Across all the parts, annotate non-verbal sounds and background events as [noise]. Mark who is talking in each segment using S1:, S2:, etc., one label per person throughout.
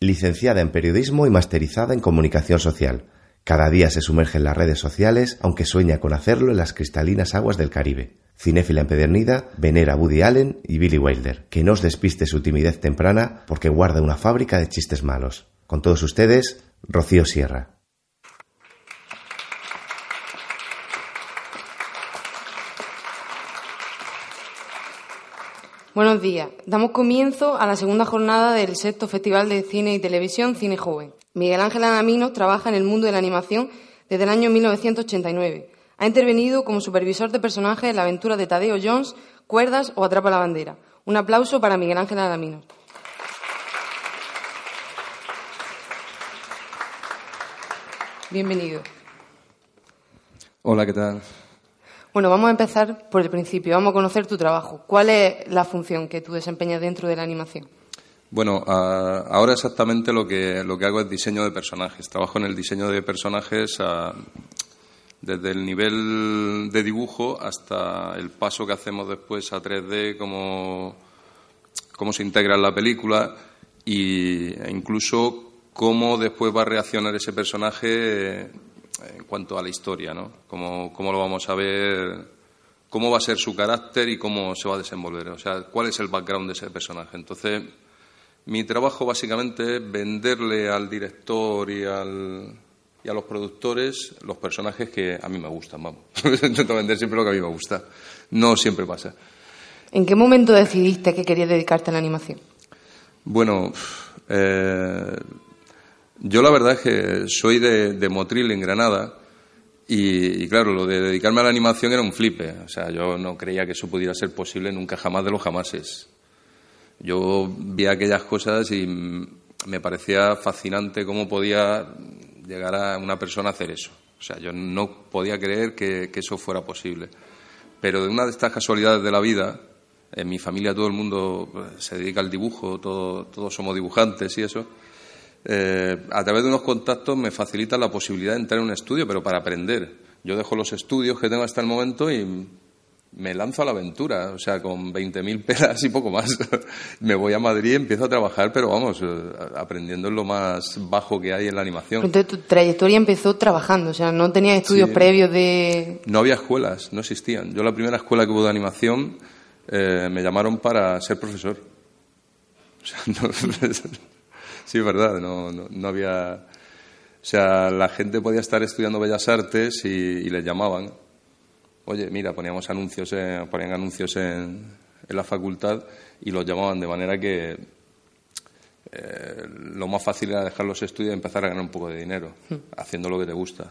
S1: Licenciada en Periodismo y masterizada en Comunicación Social. Cada día se sumerge en las redes sociales, aunque sueña con hacerlo en las cristalinas aguas del Caribe. Cinéfila empedernida, venera a Woody Allen y Billy Wilder. Que no os despiste su timidez temprana porque guarda una fábrica de chistes malos. Con todos ustedes, Rocío Sierra.
S2: Buenos días. Damos comienzo a la segunda jornada del sexto Festival de Cine y Televisión Cine Joven. Miguel Ángel Anamino trabaja en el mundo de la animación desde el año 1989. Ha intervenido como supervisor de personajes en la aventura de Tadeo Jones, Cuerdas o Atrapa la Bandera. Un aplauso para Miguel Ángel Anamino. Bienvenido.
S3: Hola, ¿qué tal?
S2: Bueno, vamos a empezar por el principio. Vamos a conocer tu trabajo. ¿Cuál es la función que tú desempeñas dentro de la animación?
S3: Bueno, ahora exactamente lo que, lo que hago es diseño de personajes. Trabajo en el diseño de personajes desde el nivel de dibujo hasta el paso que hacemos después a 3D, cómo, cómo se integra en la película e incluso cómo después va a reaccionar ese personaje en cuanto a la historia, ¿no? Cómo, cómo lo vamos a ver, cómo va a ser su carácter y cómo se va a desenvolver, o sea, cuál es el background de ese personaje. Entonces, mi trabajo básicamente es venderle al director y, al, y a los productores los personajes que a mí me gustan, vamos. [laughs] Intento vender siempre lo que a mí me gusta. No siempre pasa.
S2: ¿En qué momento decidiste que querías dedicarte a la animación?
S3: Bueno, eh, yo la verdad es que soy de, Motril, en Granada, y, claro, lo de dedicarme a la animación era un flipe. O sea, yo no creía que eso pudiera ser posible nunca jamás de los jamases. Yo vi aquellas cosas y me parecía fascinante cómo podía llegar a una persona a hacer eso. O sea, yo no podía creer que, eso fuera posible. Pero de una de estas casualidades de la vida, en mi familia todo el mundo pues, se dedica al dibujo, todos somos dibujantes y eso eh, a través de unos contactos me facilita la posibilidad de entrar en un estudio, pero para aprender. Yo dejo los estudios que tengo hasta el momento y me lanzo a la aventura, o sea, con 20.000 [laughs] pelas y poco más. [laughs] me voy a Madrid y empiezo a trabajar, pero vamos, eh, aprendiendo en lo más bajo que hay en la animación.
S2: Entonces tu trayectoria empezó trabajando, o sea, no tenías estudios previos de...
S3: No había escuelas, no existían. Yo la primera escuela que hubo de animación eh, me llamaron para ser profesor. [laughs] O sea, no, Sí, verdad, no, no, había... O sea, la gente podía estar estudiando Bellas Artes y, les llamaban. Oye, mira, poníamos anuncios, ponían anuncios en, en, la facultad y los llamaban de manera que eh, lo más fácil era dejar los estudios y empezar a ganar un poco de dinero, hmm. haciendo lo que te gusta.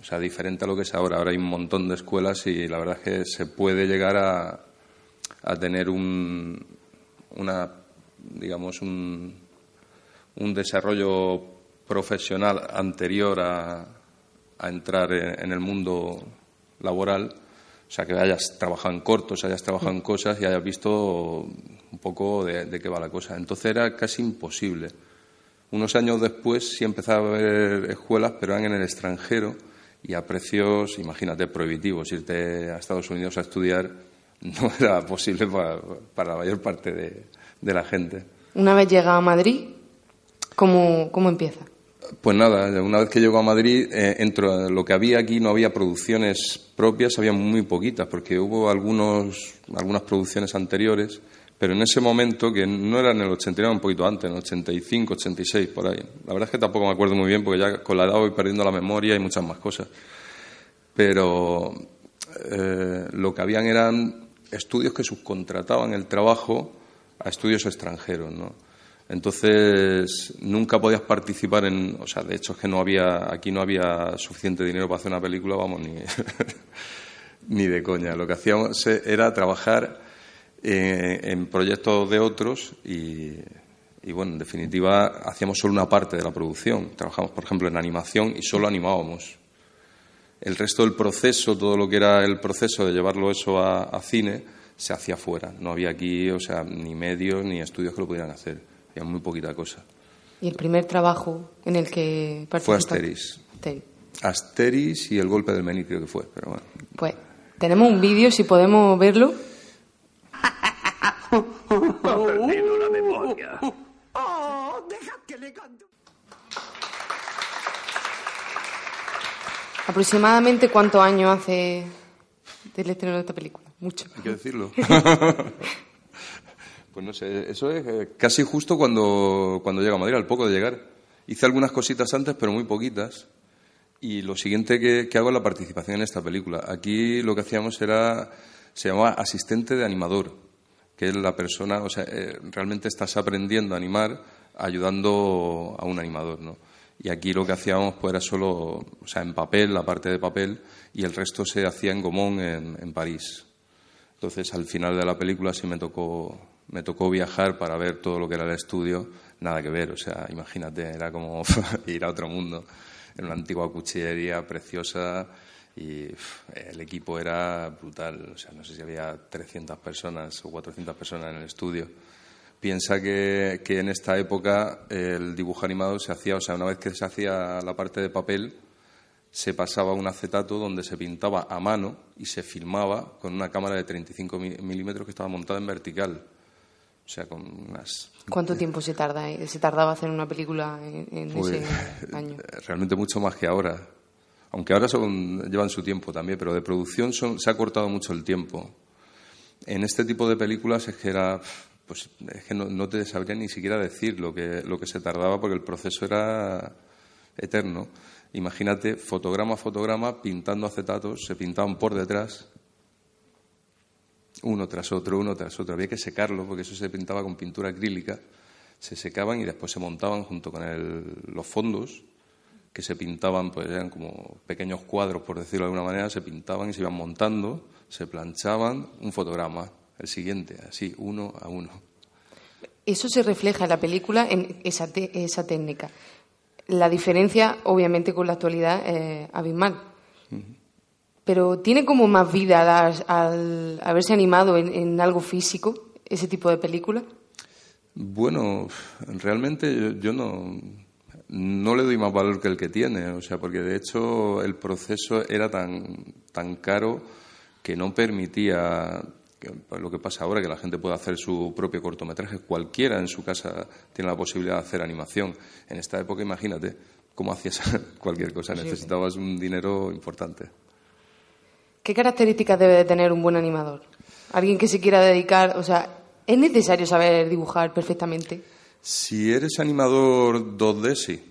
S3: O sea, diferente a lo que es ahora. Ahora hay un montón de escuelas y la verdad es que se puede llegar a, a tener un, una, digamos, un, un desarrollo profesional anterior a, entrar en, el mundo laboral, o sea, que hayas trabajado en cortos, hayas trabajado en cosas y hayas visto un poco de, qué va la cosa. Entonces era casi imposible. Unos años después sí empezaba a haber escuelas, pero eran en el extranjero y a precios, imagínate, prohibitivos. Irte a Estados Unidos a estudiar [laughs] no era posible para, la mayor parte de, la gente.
S2: Una vez llegado a Madrid, ¿Cómo, cómo empieza?
S3: Pues nada, una vez que llego a Madrid, eh, entro, lo que había aquí no había producciones propias, había muy poquitas, porque hubo algunos, algunas producciones anteriores, pero en ese momento, que no era en el 89, un poquito antes, en el 85, 86, por ahí. La verdad es que tampoco me acuerdo muy bien, porque ya con la edad voy perdiendo la memoria y muchas más cosas. Pero eh, lo que habían eran estudios que subcontrataban el trabajo a estudios extranjeros, ¿no? Entonces, nunca podías participar en. O sea, de hecho, es que no había. Aquí no había suficiente dinero para hacer una película, vamos, ni, [laughs] ni de coña. Lo que hacíamos era trabajar eh, en proyectos de otros y, y, bueno, en definitiva, hacíamos solo una parte de la producción. Trabajamos, por ejemplo, en animación y solo animábamos. El resto del proceso, todo lo que era el proceso de llevarlo eso a, a cine, se hacía fuera. No había aquí, o sea, ni medios ni estudios que lo pudieran hacer había muy poquita cosa.
S2: ¿Y el primer trabajo en el que
S3: participaste? Fue Asteris. Asteris. Asteris y el golpe del Mení creo que fue, pero bueno.
S2: Pues tenemos un vídeo, si podemos verlo.
S4: Ha perdido la memoria. Oh, deja
S2: ¿Aproximadamente cuántos años hace del estreno de esta película? Mucho.
S3: Hay que decirlo. [laughs] pues no sé, eso es eh, casi justo cuando, cuando llega a Madrid, al poco de llegar. Hice algunas cositas antes, pero muy poquitas. Y lo siguiente que, que hago es la participación en esta película. Aquí lo que hacíamos era, se llamaba asistente de animador, que es la persona, o sea, eh, realmente estás aprendiendo a animar ayudando a un animador, ¿no? Y aquí lo que hacíamos pues era solo, o sea, en papel, la parte de papel, y el resto se hacía en Gomón, en, París. Entonces, al final de la película sí me tocó, me tocó viajar para ver todo lo que era el estudio. Nada que ver, o sea, imagínate, era como [laughs] ir a otro mundo. Era una antigua cuchillería preciosa y el equipo era brutal. O sea, no sé si había 300 personas o 400 personas en el estudio Piensa que, en esta época el dibujo animado se hacía, o sea, una vez que se hacía la parte de papel, se pasaba un acetato donde se pintaba a mano y se filmaba con una cámara de 35 milímetros que estaba montada en vertical. O sea, con unas...
S2: ¿Cuánto tiempo se, tarda, eh, se tardaba hacer una película en, pues, ese [laughs] año?
S3: Realmente mucho más que ahora. Aunque ahora son, llevan su tiempo también, pero de producción se ha cortado mucho el tiempo. En este tipo de películas es que era pues es que no, te sabría ni siquiera decir lo que, lo que se tardaba porque el proceso era eterno. Imagínate, fotograma a fotograma, pintando acetatos, se pintaban por detrás, uno tras otro, uno tras otro. Había que secarlo porque eso se pintaba con pintura acrílica. Se secaban y después se montaban junto con los fondos que se pintaban, pues eran como pequeños cuadros, por decirlo de alguna manera, se pintaban y se iban montando, se planchaban un fotograma el siguiente, así, uno a uno.
S2: Eso se refleja en la película, en esa, esa técnica. La diferencia, obviamente, con la actualidad es abismal. Pero ¿tiene como más vida al, haberse animado en, algo físico, ese tipo de película?
S3: Bueno, realmente yo, no, no le doy más valor que el que tiene, o sea, porque de hecho el proceso era tan, tan caro que no permitía lo que pasa ahora, que la gente puede hacer su propio cortometraje, cualquiera en su casa tiene la posibilidad de hacer animación. En esta época, imagínate cómo hacías [laughs] cualquier cosa, necesitabas un dinero importante.
S2: ¿Qué características debe de tener un buen animador? Alguien que se quiera dedicar, o sea, ¿es necesario saber dibujar perfectamente?
S3: Si eres animador 2D, sí.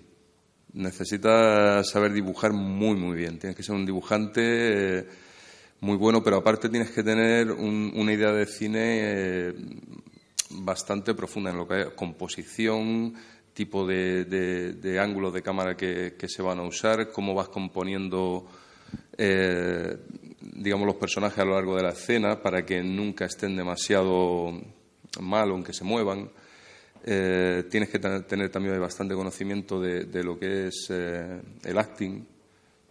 S3: Necesitas saber dibujar muy, muy bien. Tienes que ser un dibujante. Eh, muy bueno, pero aparte tienes que tener una idea de cine eh, bastante profunda en lo que hay composición, tipo de, de, ángulos de cámara que, se van a usar, cómo vas componiendo, eh, digamos, los personajes a lo largo de la escena para que nunca estén demasiado mal, aunque se muevan. Eh, tienes que tener también bastante conocimiento de, de lo que es el acting,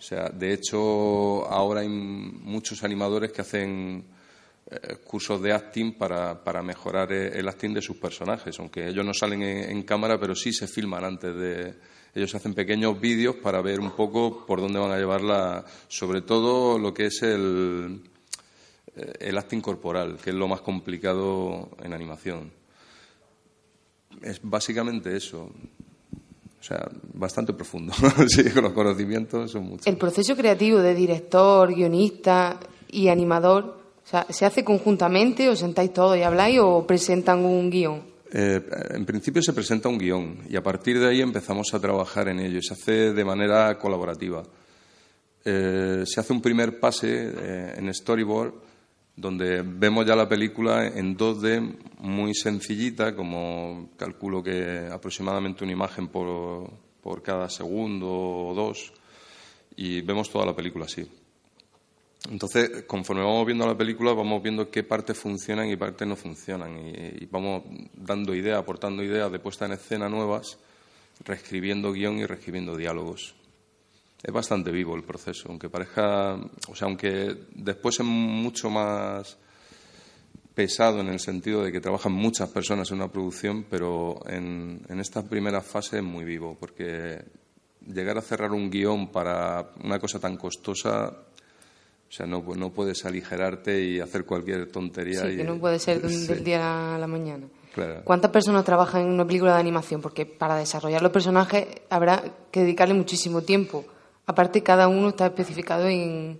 S3: o sea, de hecho, ahora hay muchos animadores que hacen eh, cursos de acting para, para, mejorar eh, el acting de sus personajes, aunque ellos no salen en, cámara, pero sí se filman antes de. Ellos hacen pequeños vídeos para ver un poco por dónde van a llevarla, sobre todo lo que es el, eh, el acting corporal, que es lo más complicado en animación. Es básicamente eso. O sea, bastante profundo. [laughs] sí, los conocimientos son muchos.
S2: El proceso creativo de director, guionista y animador, o sea, ¿se hace conjuntamente o sentáis todos y habláis o presentan un guion?
S3: Eh, en principio se presenta un guion y a partir de ahí empezamos a trabajar en ello. Se hace de manera colaborativa. Eh, se hace un primer pase eh, en storyboard donde vemos ya la película en 2D muy sencillita, como calculo que aproximadamente una imagen por, por cada segundo o dos, y vemos toda la película así. Entonces, conforme vamos viendo la película, vamos viendo qué partes funcionan y partes no funcionan, y, vamos dando ideas, aportando ideas de puesta en escena nuevas, reescribiendo guion y reescribiendo diálogos. Es bastante vivo el proceso, aunque parezca, o sea, aunque después es mucho más pesado en el sentido de que trabajan muchas personas en una producción, pero en, en esta primera fase es muy vivo, porque llegar a cerrar un guion para una cosa tan costosa, o sea, no, puedes aligerarte y hacer cualquier tontería.
S2: Sí, que no puede ser [laughs] del día a la mañana.
S3: Claro.
S2: ¿Cuántas personas trabajan en una película de animación? Porque para desarrollar los personajes habrá que dedicarle muchísimo tiempo. Aparte, cada uno está especificado en,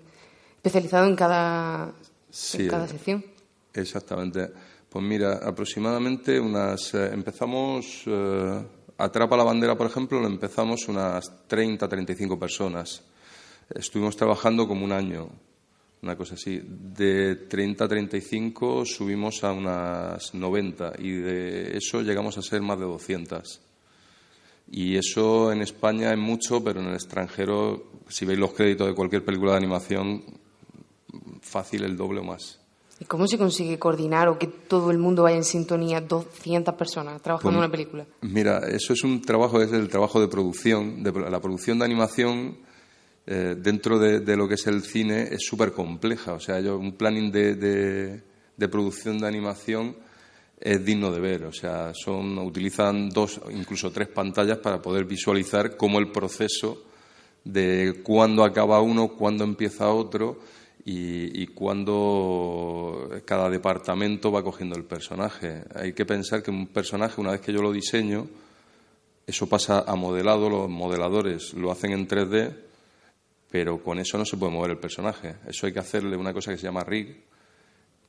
S2: especializado en cada,
S3: Sí,
S2: en cada sección.
S3: Exactamente. Pues mira, aproximadamente unas. eh, empezamos. eh, Atrapa la bandera, por ejemplo, lo empezamos unas 30, 35 personas. Estuvimos trabajando como un año, una cosa así. De 30 a 35 subimos a unas 90 y de eso llegamos a ser más de 200. Y eso en España es mucho, pero en el extranjero, si veis los créditos de cualquier película de animación, fácil el doble o más.
S2: ¿Y cómo se consigue coordinar o que todo el mundo vaya en sintonía, 200 personas trabajando en
S3: Pues,
S2: una película?
S3: Mira, eso es un trabajo, es el trabajo de producción. De, la producción de animación eh, dentro de, lo que es el cine es súper compleja. O sea, yo, un planning de, de- de producción de animación es digno de ver. O sea, son, utilizan dos, incluso tres pantallas para poder visualizar cómo el proceso de cuándo acaba uno, cuándo empieza otro y, y cuándo cada departamento va cogiendo el personaje. Hay que pensar que un personaje, una vez que yo lo diseño, eso pasa a modelado, los modeladores lo hacen en 3D, pero con eso no se puede mover el personaje. Eso hay que hacerle una cosa que se llama rig,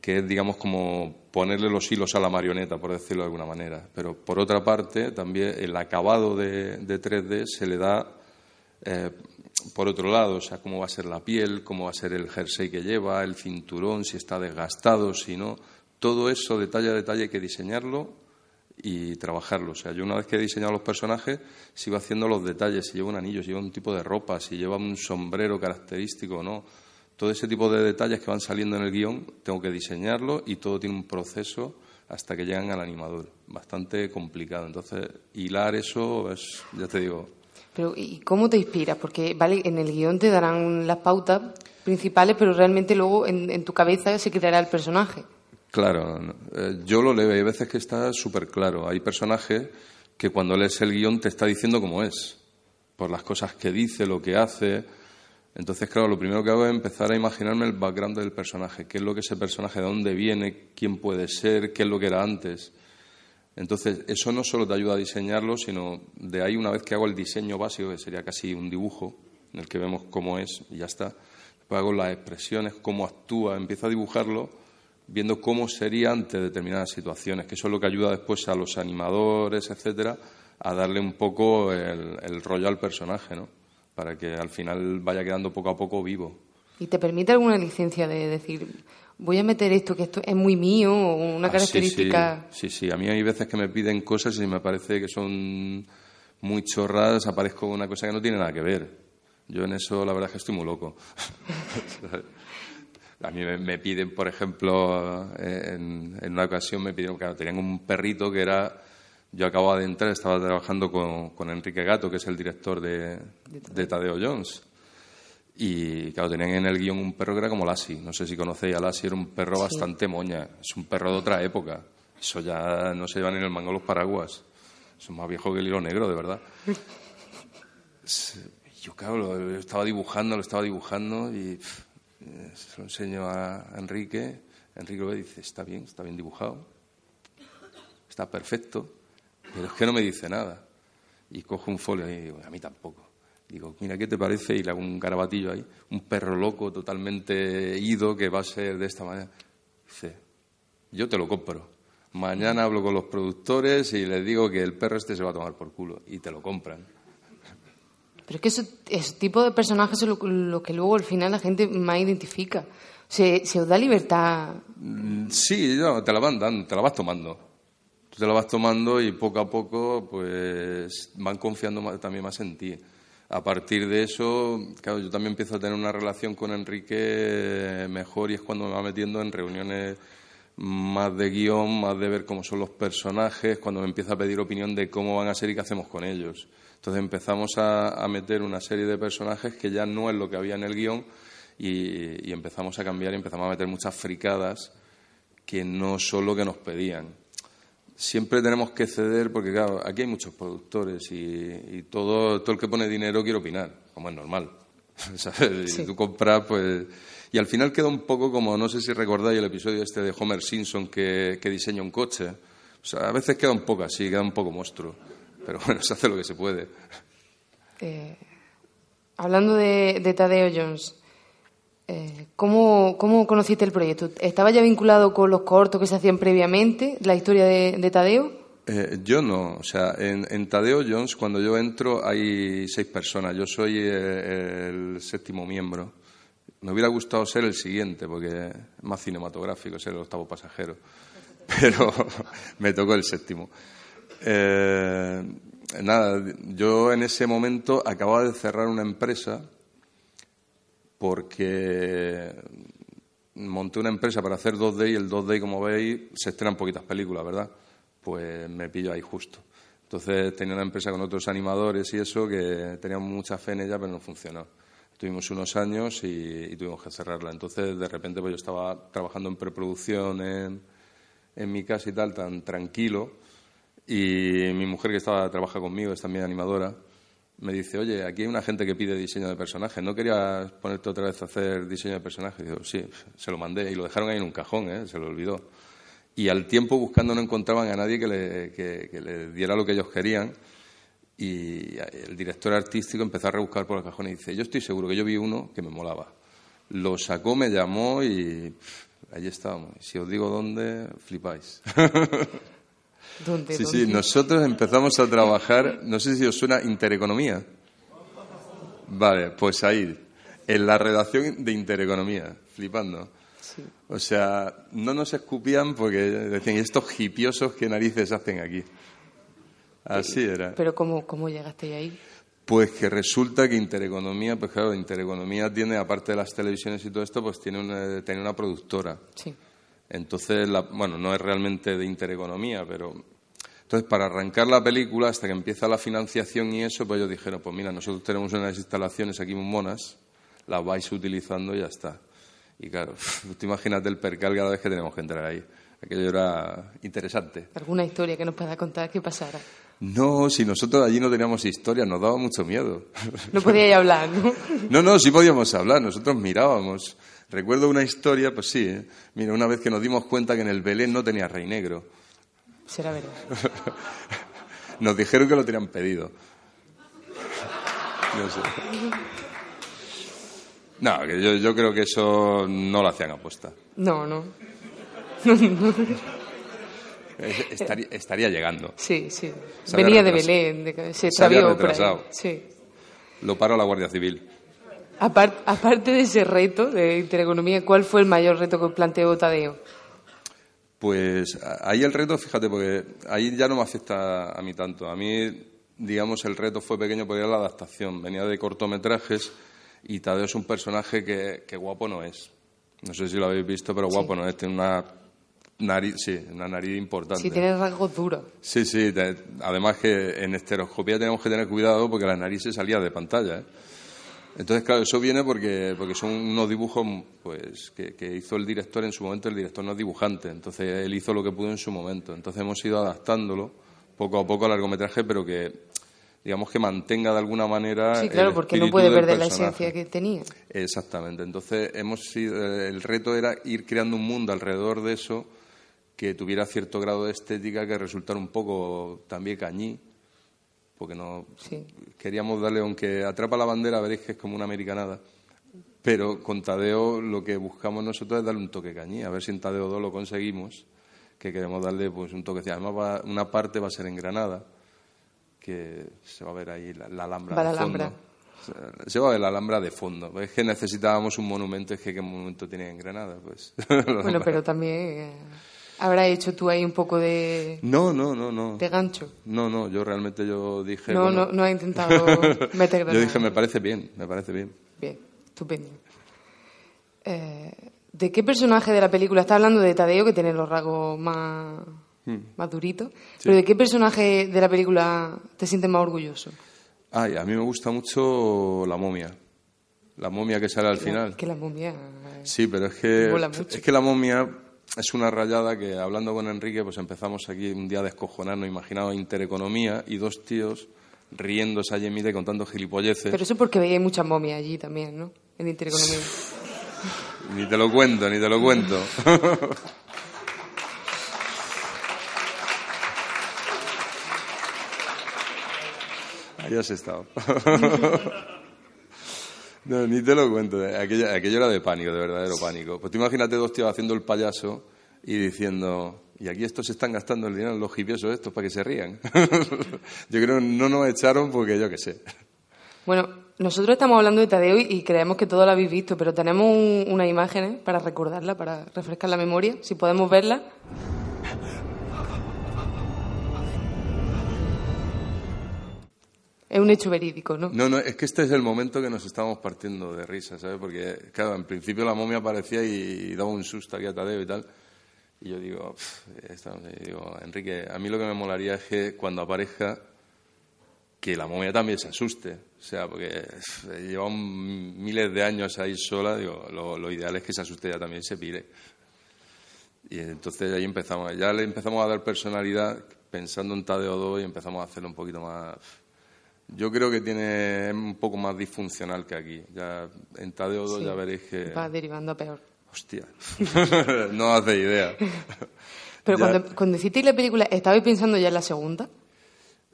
S3: que es, digamos, como ponerle los hilos a la marioneta, por decirlo de alguna manera. Pero, por otra parte, también el acabado de, de 3D se le da eh, por otro lado, o sea, cómo va a ser la piel, cómo va a ser el jersey que lleva, el cinturón, si está desgastado, si no. Todo eso, detalle a detalle, hay que diseñarlo y trabajarlo. O sea, yo una vez que he diseñado los personajes, sigo haciendo los detalles, si lleva un anillo, si lleva un tipo de ropa, si lleva un sombrero característico no. Todo ese tipo de detalles que van saliendo en el guion, tengo que diseñarlo y todo tiene un proceso hasta que llegan al animador. Bastante complicado. Entonces, hilar eso es, ya te digo,
S2: Pero, ¿y cómo te inspiras? Porque, vale, en el guion te darán las pautas principales, pero realmente luego en, en tu cabeza se creará el personaje.
S3: Claro, eh, yo lo leo, hay veces que está súper claro. Hay personajes que cuando lees el guion te está diciendo cómo es, por las cosas que dice, lo que hace. Entonces, claro, lo primero que hago es empezar a imaginarme el background del personaje, qué es lo que ese personaje, de dónde viene, quién puede ser, qué es lo que era antes. Entonces, eso no solo te ayuda a diseñarlo, sino de ahí, una vez que hago el diseño básico, que sería casi un dibujo, en el que vemos cómo es y ya está, después hago las expresiones, cómo actúa, empiezo a dibujarlo, viendo cómo sería ante determinadas situaciones, que eso es lo que ayuda después a los animadores, etcétera, a darle un poco el, el rollo al personaje, ¿no? Para que al final vaya quedando poco a poco vivo.
S2: ¿Y te permite alguna licencia de decir, voy a meter esto, que esto es muy mío, o una
S3: Ah, sí,
S2: característica?
S3: Sí, sí, A mí hay veces que me piden cosas y me parece que son muy chorradas, aparezco una cosa que no tiene nada que ver. Yo en eso la verdad es que estoy muy loco. [laughs] A mí me, me piden, por ejemplo, en, en una ocasión me pidieron, claro, tenían un perrito que era, yo acababa de entrar, estaba trabajando con, con Enrique Gato, que es el director de, de Tadeo Jones. Y claro, tenían en el guion un perro que era como Lassie. No sé si conocéis a Lassie, era un perro
S2: Sí.
S3: bastante moña. Es un perro de otra época. Eso ya no se llevan en el mango los paraguas. Es más viejo que el hilo negro, de verdad. [laughs] Yo, claro, lo, lo estaba dibujando, lo estaba dibujando y pff, eh, se lo enseño a Enrique. Enrique lo ve y dice, está bien, está bien dibujado. Está perfecto. Pero es que no me dice nada. Y cojo un folio y digo, a mí tampoco. Digo, mira, ¿qué te parece? Y le hago un garabatillo ahí. Un perro loco, totalmente ido, que va a ser de esta manera. Dice, yo te lo compro. Mañana hablo con los productores y les digo que el perro este se va a tomar por culo. Y te lo compran.
S2: Pero es que eso- ese tipo de personajes son lo, que luego al final la gente más identifica. Se, se os da libertad.
S3: Mm, Sí, te la van dando, te la vas tomando. Tú te la vas tomando y poco a poco pues van confiando también más en ti. A partir de eso, claro, yo también empiezo a tener una relación con Enrique mejor y es cuando me va metiendo en reuniones más de guion, más de ver cómo son los personajes, cuando me empieza a pedir opinión de cómo van a ser y qué hacemos con ellos. Entonces empezamos a, a meter una serie de personajes que ya no es lo que había en el guion y, y empezamos a cambiar y empezamos a meter muchas fricadas que no son lo que nos pedían. Siempre tenemos que ceder porque, claro, aquí hay muchos productores y, y todo, todo el que pone dinero quiere opinar, como es normal. [laughs] ¿sabes? Y
S2: Sí.
S3: tú compras, pues... Y al final queda un poco como, no sé si recordáis el episodio este de Homer Simpson que, que diseña un coche. O sea, a veces queda un poco así, queda un poco monstruo. Pero bueno, se hace lo que se puede.
S2: Eh, hablando de, de Tadeo Jones, eh, ¿cómo, ¿cómo, conociste el proyecto? ¿Estaba ya vinculado con los cortos que se hacían previamente, la historia de, de Tadeo?
S3: Eh, yo no, o sea, en, en, Tadeo Jones cuando yo entro hay seis personas, yo soy eh, el, séptimo miembro. Me hubiera gustado ser el siguiente porque es más cinematográfico, ser el octavo pasajero, [laughs] pero [laughs] me tocó el séptimo. Eh, nada, yo en ese momento acababa de cerrar una empresa porque monté una empresa para hacer 2D y el 2D, como veis, se estrenan poquitas películas, ¿verdad? Pues me pillo ahí justo. Entonces tenía una empresa con otros animadores y eso que teníamos mucha fe en ella, pero no funcionó. Tuvimos unos años y, y tuvimos que cerrarla. Entonces, de repente, pues yo estaba trabajando en preproducción en, en mi casa y tal, tan tranquilo. Y mi mujer, que estaba trabaja conmigo, es también animadora, me dice, oye, aquí hay una gente que pide diseño de personajes, ¿no querías ponerte otra vez a hacer diseño de personajes? Digo, sí, se lo mandé y lo dejaron ahí en un cajón, ¿eh? se lo olvidó. Y al tiempo buscando no encontraban a nadie que le, que, que le diera lo que ellos querían. Y el director artístico empezó a rebuscar por el cajón y dice, yo estoy seguro que yo vi uno que me molaba. Lo sacó, me llamó y pff, allí estábamos. Si os digo dónde, flipáis. [laughs]
S2: ¿Dónde,
S3: sí, sí, nosotros empezamos a trabajar, no sé si os suena Intereconomía. Vale, pues ahí, en la redacción de Intereconomía, flipando.
S2: Sí.
S3: O sea, no nos escupían porque decían, ¿y estos hipiosos qué narices hacen aquí? Así era.
S2: Pero ¿cómo, cómo llegaste ahí?
S3: Pues que resulta que Intereconomía, pues claro, Intereconomía tiene, aparte de las televisiones y todo esto, pues tiene una, tiene una productora.
S2: Sí.
S3: Entonces, la, bueno, no es realmente de Intereconomía, pero... Entonces, para arrancar la película, hasta que empieza la financiación y eso, pues ellos dijeron, pues mira, nosotros tenemos unas instalaciones aquí muy monas, las vais utilizando y ya está. Y claro, [laughs] tú imagínate el percal cada vez que tenemos que entrar ahí. Aquello era interesante.
S2: ¿Alguna historia que nos pueda contar que pasara?
S3: No, si nosotros allí no teníamos historia, nos daba mucho miedo.
S2: No podíais hablar, ¿no? [laughs]
S3: No, no, sí podíamos hablar, nosotros mirábamos. Recuerdo una historia, pues sí, ¿eh? mira, una vez que nos dimos cuenta que en el Belén no tenía rey negro.
S2: Será verdad. [laughs]
S3: Nos dijeron que lo tenían pedido. No sé. No, yo, yo creo que eso no lo hacían apuesta.
S2: No, no.
S3: Es- Estaría, estaría llegando.
S2: Sí, sí. Venía de. Belén, de, se
S3: retrasado.
S2: Sí.
S3: Lo paró la Guardia Civil.
S2: Apar- aparte de ese reto de intereconomía, ¿cuál fue el mayor reto que planteó Tadeo?
S3: Pues ahí el reto, fíjate, porque ahí ya no me afecta a mí tanto. A mí, digamos, el reto fue pequeño porque era la adaptación. Venía de cortometrajes y Tadeo es un personaje que, que guapo no es. No sé si lo habéis visto, pero guapo no es. Tiene una nariz, sí, una nariz importante.
S2: Si tienes rasgos duros.
S3: Sí, sí. de- además que en estereoscopía tenemos que tener cuidado porque la nariz se salía de pantalla. ¿eh? Entonces, claro, eso viene porque, porque son unos dibujos pues, que, que hizo el director en su momento. El director no es dibujante, entonces él hizo lo que pudo en su momento. Entonces hemos ido adaptándolo poco a poco al largometraje, pero que, digamos, que mantenga de alguna manera.
S2: Sí, claro,
S3: el
S2: porque no puede perder la esencia que tenía.
S3: Exactamente. Entonces, hemos sido, eh, el reto era ir creando un mundo alrededor de eso que tuviera cierto grado de estética que resultara un poco también cañí, porque no
S2: Sí.
S3: queríamos darle, aunque atrapa la bandera, veréis que es como una americanada. Pero con Tadeo lo que buscamos nosotros es darle un toque cañí, a ver si en Tadeo 2 lo conseguimos, que queremos darle pues un toque. Además, va- una parte va a ser en Granada, que se va a ver ahí la, la Alhambra de fondo. Se va a ver la Alhambra de fondo. Es que necesitábamos un monumento, es que ¿qué monumento tiene en Granada? Pues, [laughs]
S2: Bueno, pero también eh, habrá hecho tú ahí un poco de,
S3: No, no, no, no.
S2: de gancho.
S3: No, no, yo realmente yo dije...
S2: No,
S3: bueno,
S2: no, no ha intentado [laughs] meter
S3: Yo dije, me parece bien, me parece bien.
S2: Bien, estupendo. Eh, ¿De qué personaje de la película? Está hablando de Tadeo, que tiene los rasgos más,
S3: Hmm.
S2: más duritos. Pero ¿de qué personaje de la película te sientes más orgulloso?
S3: Ay, a mí me gusta mucho la momia. La momia que sale al final.
S2: Que la momia.
S3: Sí, pero es que,
S2: Mola mucho.
S3: es que la momia es una rayada que hablando con Enrique, pues empezamos aquí un día descojonando, imaginaba intereconomía y dos tíos riéndose allí mire contando gilipolleces.
S2: Pero eso porque veía mucha momia allí también, ¿no? En intereconomía. [laughs]
S3: ni te lo cuento, ni te lo cuento. [laughs] Ahí has estado. [laughs] no, ni te lo cuento. Aquello, aquello era de pánico, de verdadero pánico. Pues tú imagínate dos tíos haciendo el payaso y diciendo, y aquí estos se están gastando el dinero los hipiosos estos para que se rían. [laughs] yo creo que no nos echaron porque yo qué sé.
S2: Bueno, nosotros estamos hablando de Tadeo y creemos que todo lo habéis visto, pero tenemos unas imágenes para recordarla, para refrescar la memoria, si podemos verla. Es un hecho verídico, ¿no?
S3: No, no, es que este es el momento que nos estamos partiendo de risa, ¿sabes? Porque, claro, en principio la momia aparecía y, daba un susto aquí a Tadeo y tal. Y yo digo, digo, Enrique, a mí lo que me molaría es que cuando aparezca, que la momia también se asuste. O sea, porque lleva miles de años ahí sola, digo, lo, lo, ideal es que se asuste ya también se pire. Y entonces ahí empezamos, ya le empezamos a dar personalidad pensando en Tadeo 2 y empezamos a hacerlo un poquito más yo creo que tiene es un poco más disfuncional que aquí. Ya en Tadeo 2 ya veréis que
S2: va derivando a peor.
S3: Hostia, [laughs] no hace idea. [laughs]
S2: Pero cuando, cuando hicisteis la película, ¿estabais pensando ya en la segunda?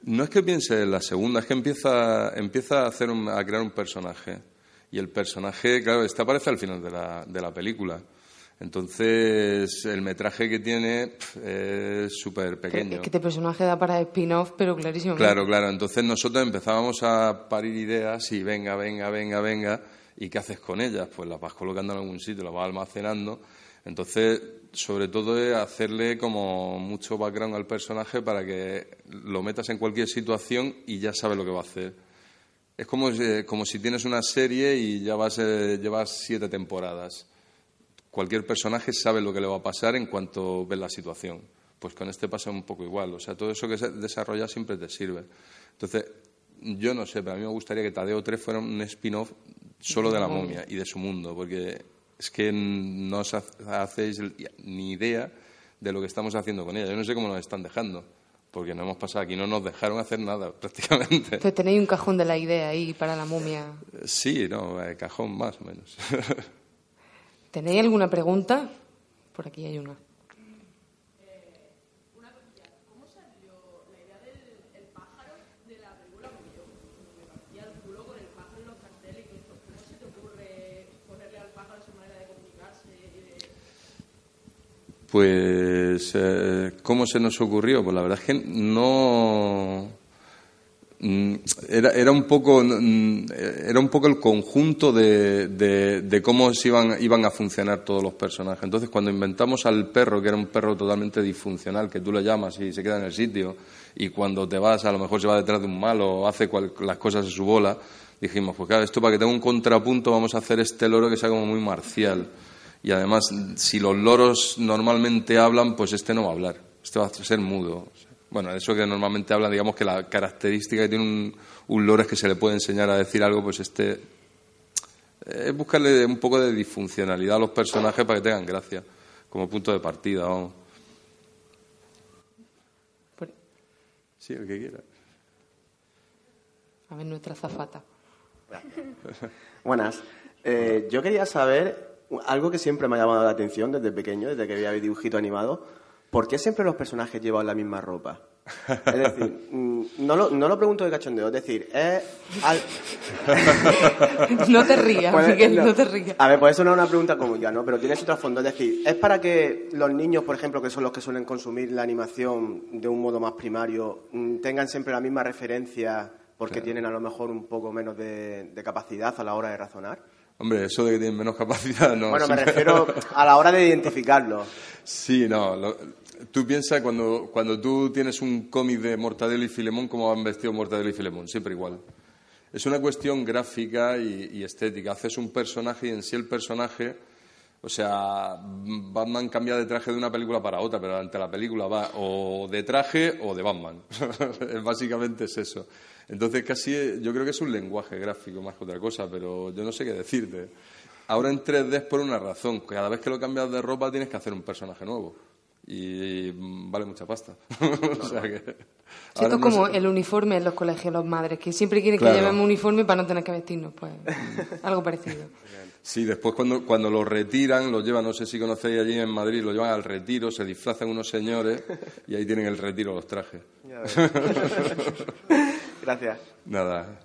S3: No es que piense en la segunda, es que empieza, empieza a, hacer a crear un personaje. Y el personaje, claro, este aparece al final de la, de la película. Entonces, el metraje que tiene es súper pequeño.
S2: Es que este personaje da para spin-off, pero clarísimo.
S3: Claro, claro. Entonces nosotros empezábamos a parir ideas y venga, venga, venga, venga. ¿Y qué haces con ellas? Pues las vas colocando en algún sitio, las vas almacenando. Entonces, sobre todo es hacerle como mucho background al personaje para que lo metas en cualquier situación y ya sabe lo que va a hacer. Es como, como si tienes una serie y ya vas, eh, llevas siete temporadas cualquier personaje sabe lo que le va a pasar en cuanto ve la situación. Pues con este pasa un poco igual. O sea, todo eso que se desarrolla siempre te sirve. Entonces, yo no sé, pero a mí me gustaría que Tadeo 3 fuera un spin-off solo de la momia y de su mundo, porque es que no os hacéis ni idea de lo que estamos haciendo con ella. Yo no sé cómo nos están dejando, porque no hemos pasado aquí, no nos dejaron hacer nada [laughs] prácticamente.
S2: Entonces tenéis un cajón de la idea ahí para la momia.
S3: Sí, no, eh, cajón más o menos. [laughs]
S2: ¿Tenéis alguna pregunta? Por aquí hay una.
S3: Pues, eh, ¿cómo se nos ocurrió? Pues la verdad es que no era, era, un poco, mm, era un poco el conjunto de, de, cómo iban, iban a funcionar todos los personajes. Entonces, cuando inventamos al perro, que era un perro totalmente disfuncional, que tú le llamas y se queda en el sitio, y cuando te vas, a lo mejor se va detrás de un malo o hace las cosas a su bola, dijimos, pues claro, esto para que tenga un contrapunto vamos a hacer este loro que sea como muy marcial. Y además, si los loros normalmente hablan, pues este no va a hablar, este va a ser mudo. Bueno, eso que normalmente hablan, digamos que la característica que tiene un, un loro es que se le puede enseñar a decir algo, pues este es eh, buscarle un poco de disfuncionalidad a los personajes para que tengan gracia, como punto de partida, vamos. Sí, el que quiera.
S2: A ver, nuestra zafata. [laughs]
S5: Buenas. Eh, yo quería saber algo que siempre me ha llamado la atención desde pequeño, desde que había dibujito animado ¿por qué siempre los personajes llevan la misma ropa? [laughs] Es decir, mm, no lo, no lo pregunto de cachondeo, es decir, es... [laughs]
S2: no te rías, Miguel, no. te rías.
S5: A ver, pues eso no es una pregunta cómica, ¿no? Pero tiene su trasfondo, es decir, ¿es para que los niños, por ejemplo, que son los que suelen consumir la animación de un modo más primario, mm, tengan siempre la misma referencia porque tienen a lo mejor un poco menos de capacidad a la hora de razonar?
S3: Hombre, eso de que tienen menos capacidad, no.
S5: Bueno, me refiero a la hora de identificarlo.
S3: Sí, no. tú piensas cuando, cuando tú tienes un cómic de Mortadelo y Filemón, ¿cómo van vestidos Mortadelo y Filemón? Siempre igual. Es una cuestión gráfica y, estética. Haces un personaje y en sí el personaje, o sea, Batman cambia de traje de una película para otra, pero ante la película va o de traje o de Batman. [laughs] Básicamente es eso. Entonces, casi yo creo que es un lenguaje gráfico más que otra cosa, pero yo no sé qué decirte. Ahora en 3D es por una razón. Cada vez que lo cambias de ropa tienes que hacer un personaje nuevo. Y vale mucha pasta. [laughs] o sea que,
S2: es como el uniforme en los colegios, los madres, que siempre quieren que llevemos uniforme para no tener que vestirnos. Pues [laughs] algo parecido.
S3: Sí, después cuando, cuando lo retiran, lo llevan, no sé si conocéis allí en Madrid, lo llevan al retiro, se disfrazan unos señores y ahí tienen el retiro los trajes. [laughs]
S5: Gracias.
S3: Nada.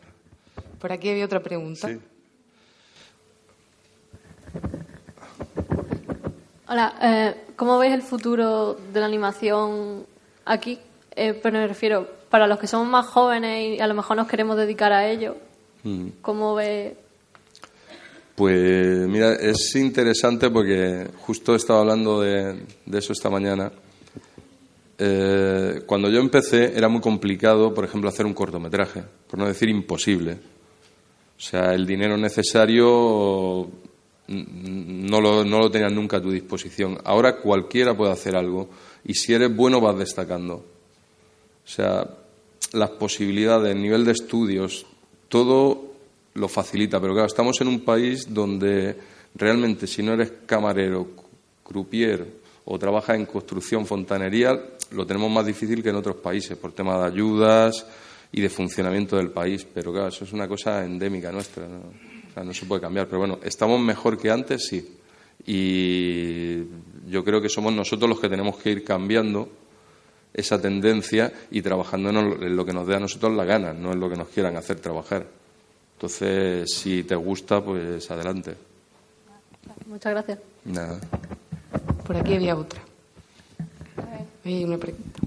S2: Por aquí había otra pregunta.
S3: Sí.
S6: Hola, eh, ¿cómo ves el futuro de la animación aquí? Eh, pero me refiero, para los que somos más jóvenes y a lo mejor nos queremos dedicar a ello,
S3: Mm.
S6: ¿cómo ves?
S3: Pues mira, es interesante porque justo estaba hablando de, de eso esta mañana. Eh, cuando yo empecé era muy complicado, por ejemplo, hacer un cortometraje, por no decir imposible. O sea, el dinero necesario mm, no lo, no lo tenías nunca a tu disposición. Ahora cualquiera puede hacer algo y si eres bueno vas destacando. O sea, las posibilidades, el nivel de estudios, todo lo facilita. Pero claro, estamos en un país donde realmente si no eres camarero, croupier o trabajas en construcción, fontanería, lo tenemos más difícil que en otros países por tema de ayudas y de funcionamiento del país. Pero claro, eso es una cosa endémica nuestra. ¿no? O sea, no se puede cambiar. Pero bueno, ¿estamos mejor que antes? Sí. Y yo creo que somos nosotros los que tenemos que ir cambiando esa tendencia y trabajando en lo que nos dé a nosotros la gana, no en lo que nos quieran hacer trabajar. Entonces, si te gusta, pues adelante.
S6: Muchas gracias.
S3: Nada.
S2: Por aquí había otra. Hay una pregunta.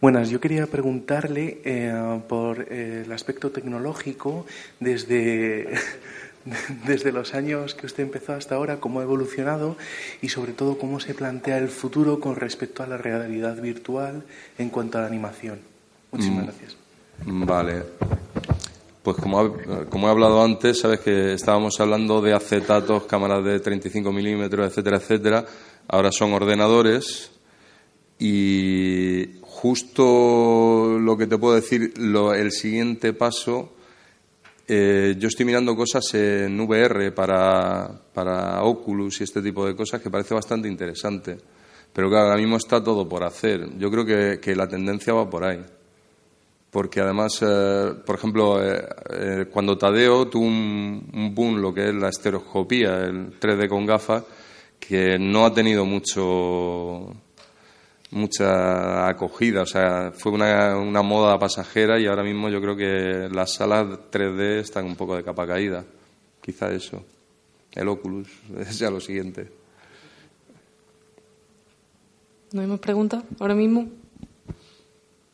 S7: Buenas, yo quería preguntarle eh, por eh, el aspecto tecnológico desde, [laughs] desde los años que usted empezó hasta ahora, cómo ha evolucionado y sobre todo cómo se plantea el futuro con respecto a la realidad virtual en cuanto a la animación. Muchísimas
S3: Mm.
S7: gracias.
S3: Vale. Pues como, ha- como he hablado antes, sabes que estábamos hablando de acetatos, cámaras de 35 milímetros, etcétera, etcétera. Ahora son ordenadores y justo lo que te puedo decir, lo- el siguiente paso, eh, yo estoy mirando cosas en VR para, para Oculus y este tipo de cosas que parece bastante interesante. Pero claro, ahora mismo está todo por hacer. Yo creo que, que la tendencia va por ahí porque además, eh, por ejemplo, eh, eh, cuando Tadeo tuvo un, un boom, lo que es la estereoscopía, el 3D con gafas, que no ha tenido mucho mucha acogida, o sea, fue una, una moda pasajera y ahora mismo yo creo que las salas 3D están un poco de capa caída. Quizá eso. El Oculus [laughs] es ya lo siguiente.
S2: ¿No hay más preguntas ahora mismo?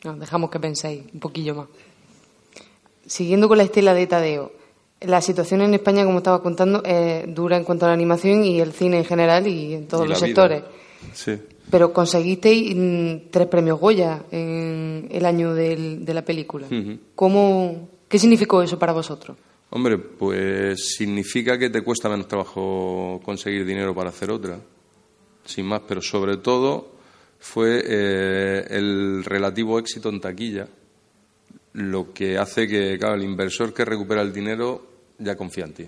S2: No, dejamos que penséis un poquillo más. Siguiendo con la estela de Tadeo, la situación en España, como estaba contando, es dura en cuanto a la animación y el cine en general y en todos
S3: Y
S2: los sectores.
S3: Sí.
S2: Pero conseguisteis mm, tres premios Goya en el año del- de la película. ¿Cómo, ¿Qué significó eso para vosotros?
S3: Hombre, pues significa que te cuesta menos trabajo conseguir dinero para hacer otra, sin más, pero sobre todo fue eh, el relativo éxito en taquilla lo que hace que, claro, el inversor que recupera el dinero ya confía en ti.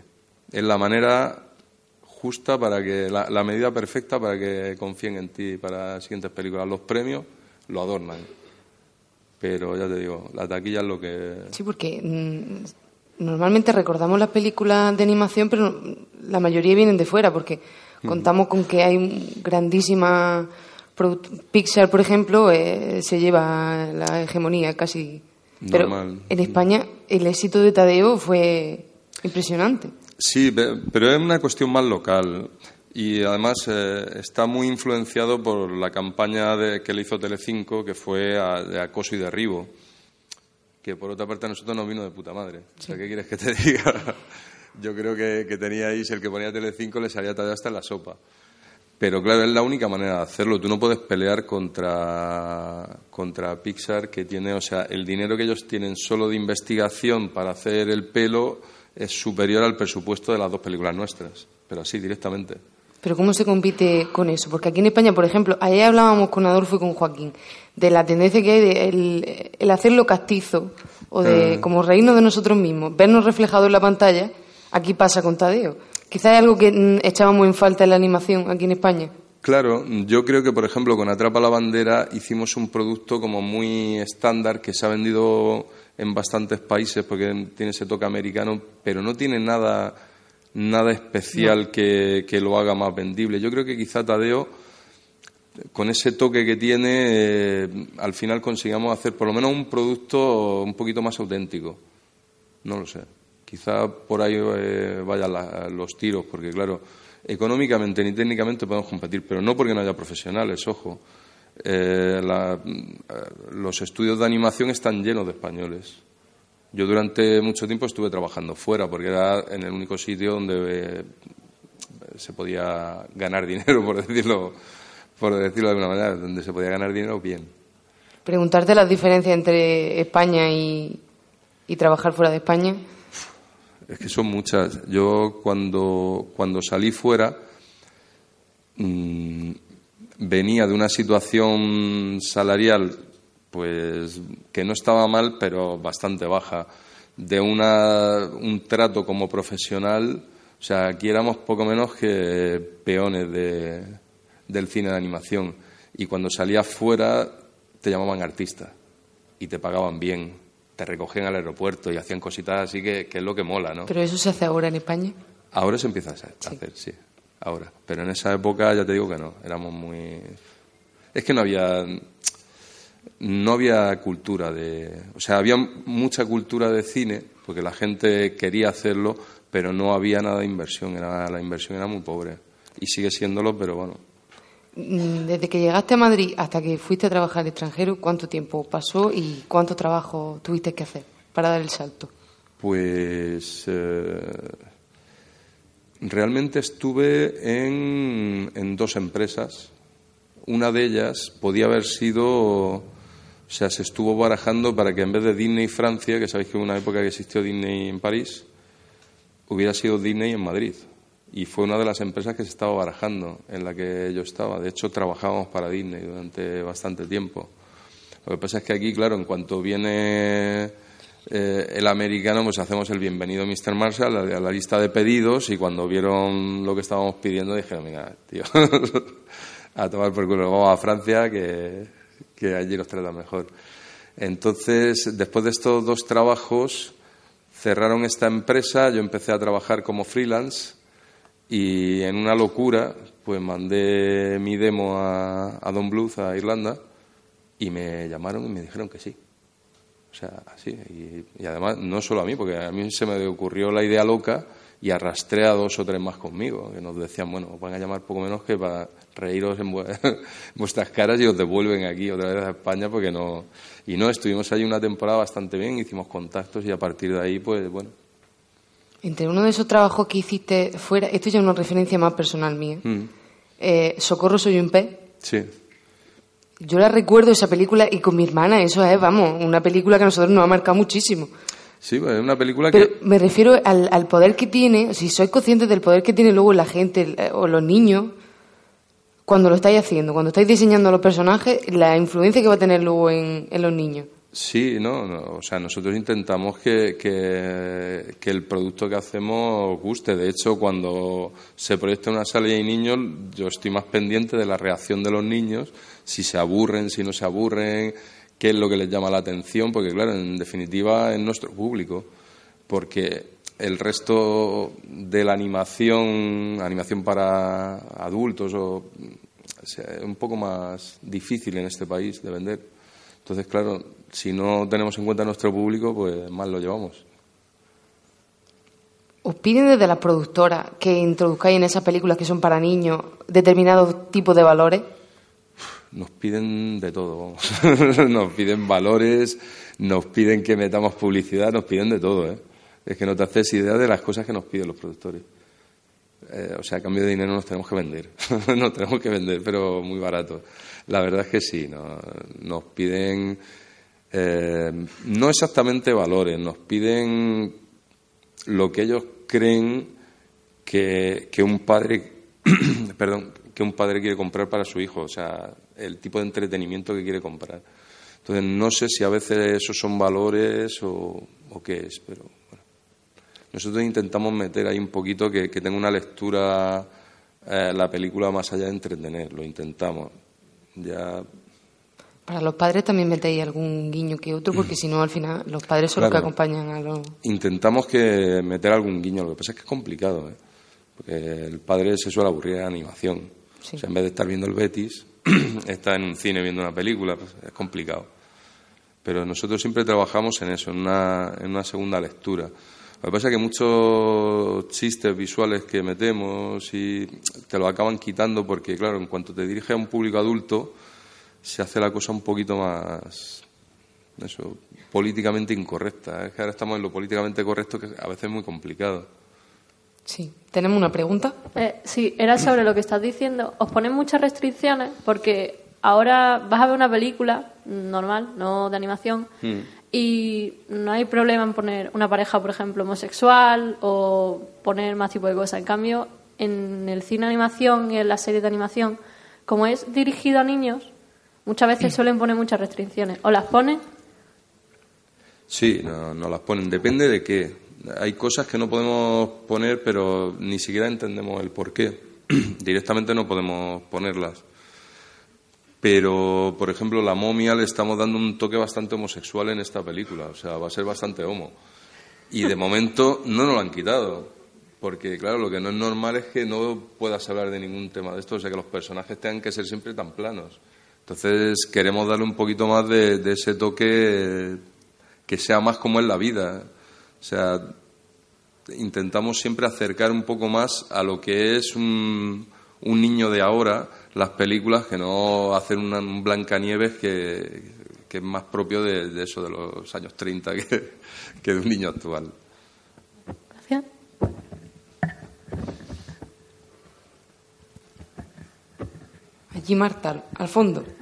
S3: Es la manera justa para que, la, la medida perfecta para que confíen en ti para las siguientes películas. Los premios lo adornan, pero ya te digo, la taquilla es lo que...
S2: Sí, porque mm, normalmente recordamos las películas de animación, pero la mayoría vienen de fuera, porque contamos con que hay grandísima Pixar, por ejemplo, eh, se lleva la hegemonía casi. Pero
S3: Normal.
S2: en España el éxito de Tadeo fue impresionante.
S3: Sí, pe- pero es una cuestión más local y además eh, está muy influenciado por la campaña de- que le hizo Telecinco, que fue a- de acoso y derribo, que por otra parte a nosotros nos vino de puta madre. O sea, ¿qué quieres que te [laughs] diga? Yo creo que, que teníais, el que ponía Telecinco le salía tallado hasta en la sopa. Pero claro, es la única manera de hacerlo. Tú no puedes pelear contra, contra Pixar, que tiene, o sea, el dinero que ellos tienen solo de investigación para hacer el pelo es superior al presupuesto de las dos películas nuestras. Pero así, directamente.
S2: Pero ¿cómo se compite con eso? Porque aquí en España, por ejemplo, ayer hablábamos con Adolfo y con Joaquín de la tendencia que hay de el, el hacerlo castizo o de
S3: Ah.
S2: como reírnos de nosotros mismos, vernos reflejados en la pantalla. Aquí pasa con Tadeo. Quizás es algo que mm, echábamos en falta en la animación aquí en España.
S3: Claro, yo creo que, por ejemplo, con Atrapa la Bandera hicimos un producto como muy estándar que se ha vendido en bastantes países porque tiene ese toque americano, pero no tiene nada, nada especial que, que lo haga más vendible. Yo creo que quizá Tadeo con ese toque que tiene, eh, al final consigamos hacer por lo menos un producto un poquito más auténtico. No lo sé. Quizá por ahí eh, vayan la- los tiros, porque claro, económicamente ni técnicamente podemos competir, pero no porque no haya profesionales, ojo. Eh, eh, los estudios de animación están llenos de españoles. Yo durante mucho tiempo estuve trabajando fuera, porque era en el único sitio donde se podía ganar dinero, [laughs] por decirlo, por decirlo de alguna manera, donde se podía ganar dinero bien.
S2: Preguntarte las diferencias entre España y, y trabajar fuera de España.
S3: Es que son muchas. Yo cuando, cuando salí fuera mm, venía de una situación salarial pues que no estaba mal pero bastante baja. De una, un trato como profesional o sea aquí éramos poco menos que peones de, del cine de animación. Y cuando salías fuera te llamaban artista y te pagaban bien te recogían al aeropuerto y hacían cositas así que, que es lo que mola ¿no?
S2: Pero eso se hace ahora en España.
S3: Ahora se empieza a hacer, a hacer, sí. Ahora. Pero en esa época ya te digo que no. Éramos muy. Es que no había. No había cultura de. O sea, había mucha cultura de cine, porque la gente quería hacerlo, pero no había nada de inversión. Era, la inversión era muy pobre. Y sigue siéndolo, pero bueno.
S2: Mm, Desde que llegaste a Madrid hasta que fuiste a trabajar al extranjero, ¿cuánto tiempo pasó y cuánto trabajo tuviste que hacer para dar el salto?
S3: Pues eh, realmente estuve en, dos empresas. Una de ellas podía haber sido, o sea, se estuvo barajando para que en vez de Disney Francia, que sabéis que en una época que existió Disney en París, hubiera sido Disney en Madrid. Y fue una de las empresas que se estaba barajando, en la que yo estaba. De hecho, trabajábamos para Disney durante bastante tiempo. Lo que pasa es que aquí, claro, en cuanto viene eh, el americano, pues hacemos el bienvenido Mr. Marshall a la, lista de pedidos y cuando vieron lo que estábamos pidiendo dijeron, mira, tío, [laughs] a tomar por culo, vamos a Francia que, que allí nos tratan mejor. Entonces, después de estos dos trabajos, cerraron esta empresa, yo empecé a trabajar como freelance y en una locura, pues mandé mi demo a, a Don Bluth, a Irlanda, y me llamaron y me dijeron que sí. O sea, así. Y, además, no solo a mí, porque a mí se me ocurrió la idea loca y arrastré a dos o tres más conmigo, que nos decían, bueno, os van a llamar poco menos que para reíros en vue- [laughs] vuestras caras y os devuelven aquí otra vez a España, porque no. Y no, estuvimos allí una temporada bastante bien, hicimos contactos y a partir de ahí, pues bueno.
S2: Entre uno de esos trabajos que hiciste fuera, esto ya es una referencia más personal mía,
S3: mm,
S2: eh, Socorro soy un pez.
S3: sí.
S2: Yo la recuerdo esa película y con mi hermana, eso es, vamos, una película que a nosotros nos ha marcado muchísimo.
S3: Sí, pues es una película
S2: Pero
S3: que.
S2: me refiero al, al poder que tiene, si sois conscientes del poder que tiene luego la gente eh, o los niños, cuando lo estáis haciendo, cuando estáis diseñando los personajes, la influencia que va a tener luego en, en los niños.
S3: Sí, no, no, o sea, nosotros intentamos que, que, el producto que hacemos guste. De hecho, cuando se proyecta una sala y hay niños, yo estoy más pendiente de la reacción de los niños, si se aburren, si no se aburren, qué es lo que les llama la atención, porque claro, en definitiva es nuestro público, porque el resto de la animación, animación para adultos, o, es un poco más difícil en este país de vender. Entonces, claro, si no tenemos en cuenta nuestro público, pues mal lo llevamos.
S2: ¿Os piden desde las productoras que introduzcáis en esas películas que son para niños determinados tipos de valores?
S3: Nos piden de todo, vamos. [laughs] nos piden valores, nos piden que metamos publicidad, nos piden de todo, ¿eh? Es que no te haces idea de las cosas que nos piden los productores. Eh, o sea, a cambio de dinero nos tenemos que vender. [laughs] nos tenemos que vender, pero muy barato. La verdad es que sí, no- nos piden eh, no exactamente valores, nos piden lo que ellos creen que, que un padre [clears throat] perdón que un padre quiere comprar para su hijo, o sea, el tipo de entretenimiento que quiere comprar. Entonces, no sé si a veces esos son valores o, o qué es, pero bueno. Nosotros intentamos meter ahí un poquito que, que tenga una lectura eh, la película más allá de entretener, lo intentamos. Ya
S2: Para los padres también metéis algún guiño que otro, porque si no, al final, los padres son los que acompañan a los...
S3: intentamos que meter algún guiño, lo que pasa es que es complicado, ¿eh? porque el padre se suele aburrir la animación.
S2: Sí.
S3: O sea, en vez de estar viendo el Betis, [clears throat] está en un cine viendo una película, pues es complicado. Pero nosotros siempre trabajamos en eso, en una, en una segunda lectura. Lo que pasa es que muchos chistes visuales que metemos y te lo acaban quitando porque, claro, en cuanto te diriges a un público adulto, se hace la cosa un poquito más, eso, políticamente incorrecta. Es que ahora estamos en lo políticamente correcto que a veces es muy complicado.
S2: Sí. ¿Tenemos una pregunta?
S6: Eh, sí, era sobre lo que estás diciendo. Os ponen muchas restricciones porque ahora vas a ver una película normal, no de animación, y no hay problema en poner una pareja, por ejemplo, homosexual o poner más tipo de cosas. En cambio, en el cine de animación y en las series de animación, como es dirigido a niños, muchas veces [clears throat] suelen poner muchas restricciones. ¿O las ponen?
S3: Sí, no, no las ponen. Depende de qué. Hay cosas que no podemos poner, pero ni siquiera entendemos el por qué. [clears throat] Directamente no podemos ponerlas. Pero, por ejemplo, la momia le estamos dando un toque bastante homosexual en esta película. O sea, va a ser bastante homo. Y de [laughs] momento no nos lo han quitado. Porque, claro, lo que no es normal es que no puedas hablar de ningún tema de esto. O sea, que los personajes tengan que ser siempre tan planos. Entonces, queremos darle un poquito más de, ese toque que sea más como es la vida. O sea, intentamos siempre acercar un poco más a lo que es un, niño de ahora las películas que no hacer una, un Blancanieves que, es más propio de, eso de los años 30 que, que de un niño actual.
S6: Gracias.
S2: Allí Marta, al fondo.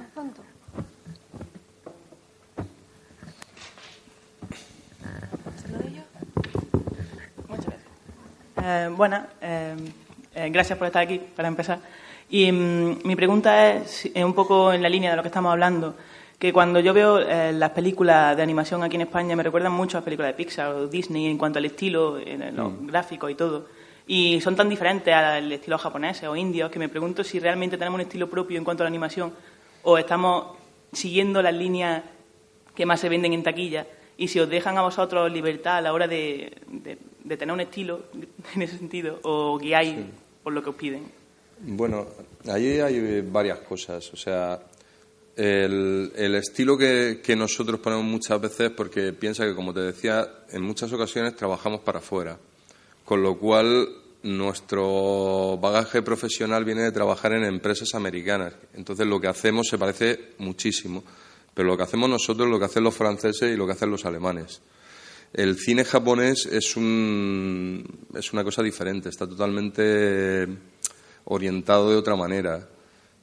S8: Eh, bueno, eh, eh, gracias por estar aquí, para empezar. Y mm, mi pregunta es, un poco en la línea de lo que estamos hablando, que cuando yo veo eh, las películas de animación aquí en España me recuerdan mucho a las películas de Pixar o Disney en cuanto al estilo, en los gráficos y todo. Y son tan diferentes al estilo japonés o indio que me pregunto si realmente tenemos un estilo propio en cuanto a la animación o estamos siguiendo las líneas que más se venden en taquilla y si os dejan a vosotros libertad a la hora de, de- de tener un estilo [laughs] en ese sentido o guiáis por lo que os piden.
S3: Bueno, ahí hay varias cosas. O sea, el, el estilo que, que nosotros ponemos muchas veces, porque piensa que, como te decía, en muchas ocasiones trabajamos para afuera. Con lo cual, nuestro bagaje profesional viene de trabajar en empresas americanas. Entonces, lo que hacemos se parece muchísimo. Pero lo que hacemos nosotros es lo que hacen los franceses y lo que hacen los alemanes. El cine japonés es, un, es una cosa diferente, está totalmente orientado de otra manera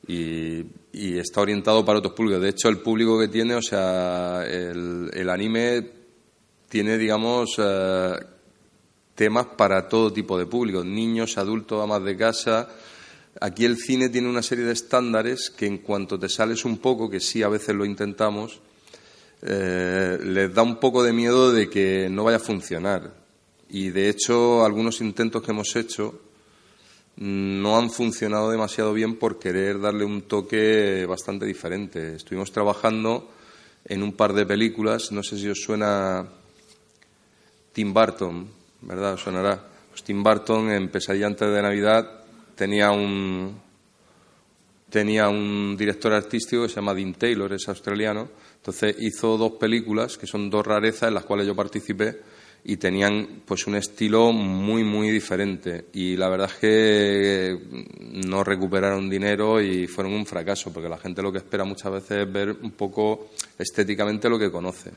S3: y, está orientado para otros públicos. De hecho, el público que tiene, o sea, el, el anime tiene, digamos, eh, temas para todo tipo de público, niños, adultos, amas de casa. Aquí el cine tiene una serie de estándares que en cuanto te sales un poco, que sí a veces lo intentamos, eh, les da un poco de miedo de que no vaya a funcionar. Y de hecho, algunos intentos que hemos hecho mm, no han funcionado demasiado bien por querer darle un toque bastante diferente. Estuvimos trabajando en un par de películas, no sé si os suena Tim Burton, ¿verdad? Os sonará. Pues Tim Burton en Pesadilla antes de Navidad tenía un tenía un director artístico que se llama Dean Taylor, es australiano. Entonces hizo dos películas que son dos rarezas en las cuales yo participé y tenían pues un estilo muy muy diferente y la verdad es que no recuperaron dinero y fueron un fracaso porque la gente lo que espera muchas veces es ver un poco estéticamente lo que conoce.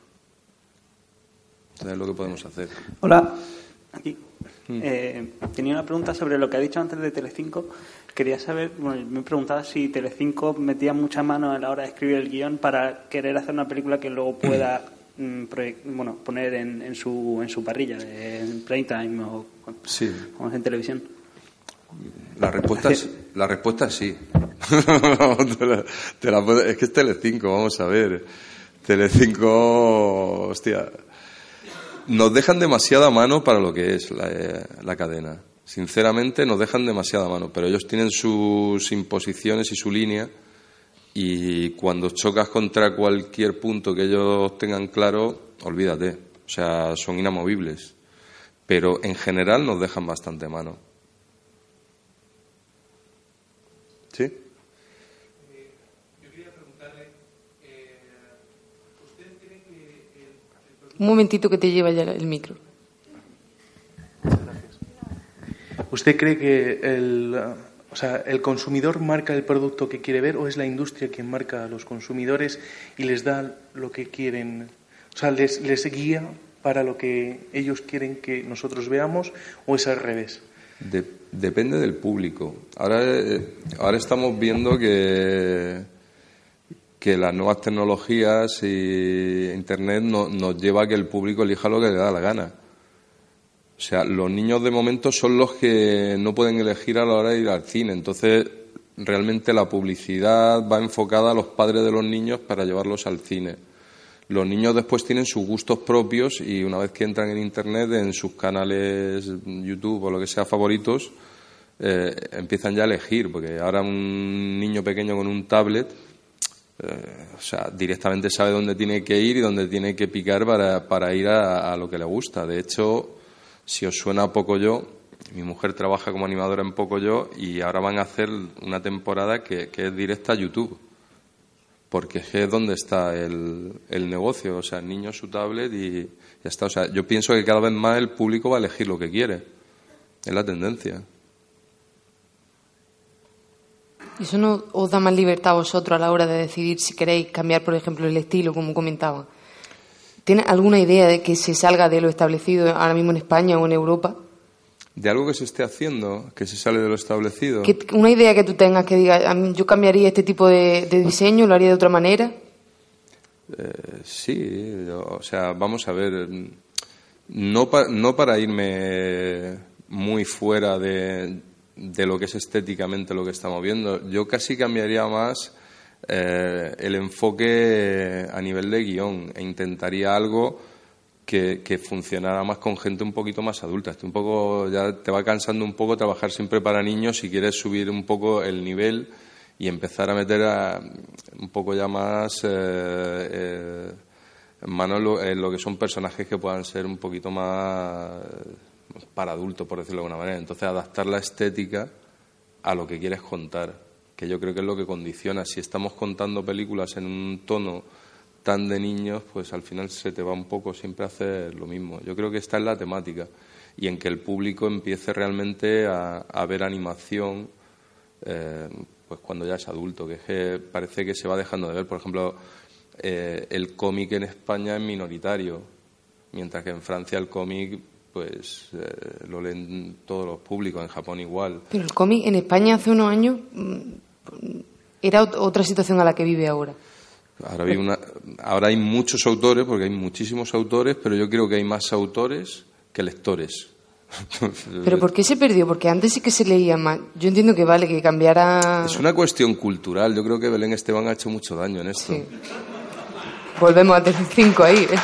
S3: Entonces es lo que podemos hacer.
S9: Hola, aquí. Eh, tenía una pregunta sobre lo que ha dicho antes de Telecinco. Quería saber, bueno, me preguntaba si Telecinco metía mucha mano a la hora de escribir el guion para querer hacer una película que luego pueda [clears throat] mm, bueno, poner en, en su, en su parrilla, en prime time o
S3: Sí.
S9: en televisión.
S3: La respuesta es, [laughs] la respuesta es sí. [laughs] Te la- te la es que es Telecinco, vamos a ver. Telecinco, hostia. Nos dejan demasiada mano para lo que es la, eh, la cadena sinceramente nos dejan demasiada mano, pero ellos tienen sus imposiciones y su línea y cuando chocas contra cualquier punto que ellos tengan claro, olvídate, o sea, son inamovibles, pero en general nos dejan bastante mano. ¿Sí?
S2: Un momentito que te lleva ya el micro.
S7: ¿Usted cree que el, o sea, el consumidor marca el producto que quiere ver o es la industria quien marca a los consumidores y les da lo que quieren? O sea, les, les guía para lo que ellos quieren que nosotros veamos o es al revés?
S3: De- depende del público. Ahora, eh, ahora estamos viendo que, que las nuevas tecnologías y Internet no- nos lleva a que el público elija lo que le da la gana. O sea, los niños de momento son los que no pueden elegir a la hora de ir al cine. Entonces, realmente la publicidad va enfocada a los padres de los niños para llevarlos al cine. Los niños después tienen sus gustos propios y una vez que entran en Internet, en sus canales YouTube o lo que sea favoritos, eh, empiezan ya a elegir, porque ahora un niño pequeño con un tablet, eh, o sea, directamente sabe dónde tiene que ir y dónde tiene que picar para, para ir a, a lo que le gusta. De hecho, si os suena Poco Yo, mi mujer trabaja como animadora en Poco Yo y ahora van a hacer una temporada que, es directa a YouTube. Porque es que es donde está el, el negocio, o sea, el niño su tablet y ya está. O sea, yo pienso que cada vez más el público va a elegir lo que quiere. Es la tendencia.
S2: ¿Y eso no os da más libertad a vosotros a la hora de decidir si queréis cambiar, por ejemplo, el estilo, como comentaba? ¿Tienes alguna idea de que se salga de lo establecido ahora mismo en España o en Europa?
S3: De algo que se esté haciendo, que se sale de lo establecido.
S2: Que- una idea que tú tengas que diga, "A mí yo cambiaría este tipo de, de diseño, lo haría de otra manera.
S3: Eh, sí, o sea, vamos a ver. No, pa- no para irme muy fuera de, de lo que es estéticamente lo que estamos viendo. Yo casi cambiaría más eh, el enfoque a nivel de guion e intentaría algo que, funcionara más con gente un poquito más adulta. Estoy un poco, ya te va cansando un poco trabajar siempre para niños si quieres subir un poco el nivel y empezar a meter un poco ya más eh, eh, en mano lo, en lo que son personajes que puedan ser un poquito más para adultos, por decirlo de alguna manera. Entonces, adaptar la estética a lo que quieres contar, que yo creo que es lo que condiciona. Si estamos contando películas en un tono tan de niños, pues al final se te va un poco siempre a hacer lo mismo. Yo creo que está en la temática y en que el público empiece realmente a, ver animación eh, pues cuando ya es adulto, que, es que parece que se va dejando de ver. Por ejemplo, eh, el cómic en España es minoritario, mientras que en Francia el cómic pues eh, lo leen todos los públicos, en Japón igual.
S2: Pero el cómic en España hace unos años mm, era ot- otra situación a la que vive ahora.
S3: Ahora hay, una- ahora hay muchos autores, porque hay muchísimos autores, pero yo creo que hay más autores que lectores. [laughs]
S2: ¿Pero por qué se perdió? Porque antes sí que se leía más. Yo entiendo que vale, que cambiara...
S3: Es una cuestión cultural. Yo creo que Belén Esteban ha hecho mucho daño en esto.
S2: Sí. Volvemos a tener cinco ahí, ¿eh?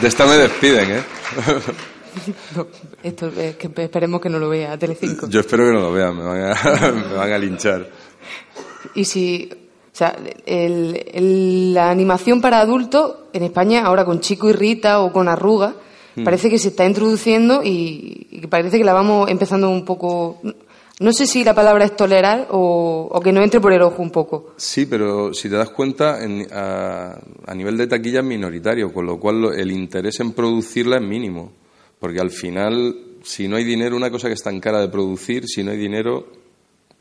S3: De esta me despiden, ¿eh? [laughs] [laughs]
S2: No, esto es que esperemos que no lo vea Telecinco.
S3: Yo espero que no lo vean, me van a, [laughs] me van a linchar.
S2: Y si, o sea, el- el- la animación para adultos en España, ahora con Chico y Rita o con Arruga,
S3: Mm.
S2: parece que se está introduciendo y, y que parece que la vamos empezando un poco. No sé si la palabra es tolerar o, o que no entre por el ojo un poco.
S3: Sí, pero si te das cuenta, en- a, a nivel de taquilla es minoritario, con lo cual lo- el interés en producirla es mínimo. Porque al final, si no hay dinero, una cosa que es tan cara de producir, si no hay dinero,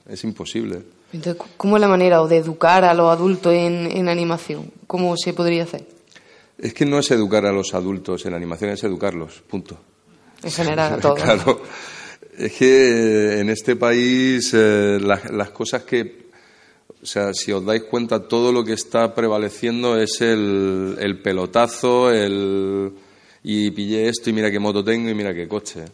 S3: es imposible.
S2: Entonces, ¿cómo es la manera o de educar a los adultos en, en animación? ¿Cómo se podría hacer?
S3: Es que no es educar a los adultos en animación, es educarlos, punto.
S2: En general, [laughs] a todos.
S3: Claro. Es que en este país eh, las, las cosas que, o sea, si os dais cuenta, todo lo que está prevaleciendo es el, el pelotazo, el y pillé esto y mira qué moto tengo y mira qué coche.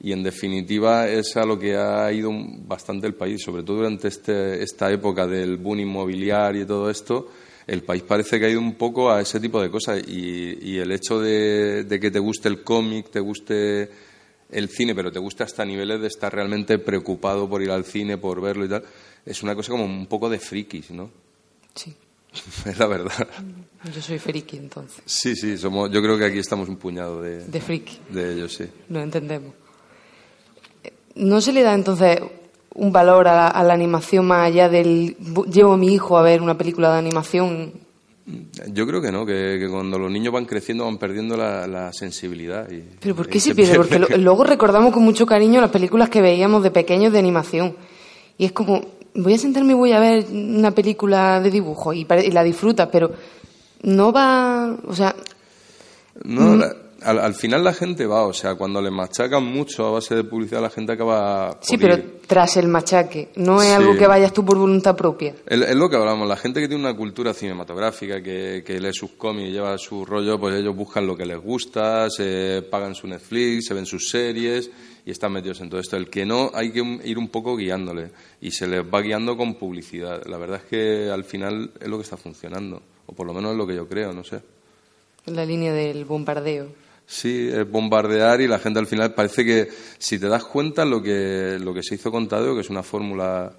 S3: Y en definitiva es a lo que ha ido bastante el país, sobre todo durante este, esta época del boom inmobiliario y todo esto. El país parece que ha ido un poco a ese tipo de cosas y, y el hecho de, de que te guste el cómic, te guste el cine, pero te guste hasta niveles de estar realmente preocupado por ir al cine, por verlo y tal, es una cosa como un poco de frikis, ¿no?
S2: Sí. [laughs]
S3: Es la verdad.
S2: Yo soy friki, entonces.
S3: Sí, sí, somos, yo creo que aquí estamos un puñado de,
S2: De friki.
S3: de ellos, sí.
S2: Lo entendemos. ¿No se le da entonces un valor a la, a la animación más allá del llevo a mi hijo a ver una película de animación
S3: Yo creo que no, que, que cuando los niños van creciendo van perdiendo la, la sensibilidad. Y,
S2: ¿Pero por qué se pierde? Porque lo- luego recordamos con mucho cariño las películas que veíamos de pequeños de animación. Y es como, voy a sentarme y voy a ver una película de dibujo y, y la disfrutas, pero no va, o sea,
S3: No, la- al, al final la gente va, o sea, cuando le machacan mucho a base de publicidad, la gente acaba.
S2: sí, pero
S3: ir.
S2: tras el machaque, no es
S3: Sí.
S2: algo que vayas tú por voluntad propia.
S3: Es, es lo que hablamos, la gente que tiene una cultura cinematográfica, que, que lee sus cómics, lleva su rollo, pues ellos buscan lo que les gusta, se pagan su Netflix, se ven sus series y están metidos en todo esto. El que no, hay que ir un poco guiándole y se les va guiando con publicidad. La verdad es que al final es lo que está funcionando, o por lo menos es lo que yo creo, no sé.
S2: En la línea del bombardeo.
S3: Sí, es bombardear y la gente al final parece que, si te das cuenta, lo que, lo que se hizo con Tadeo, que es una fórmula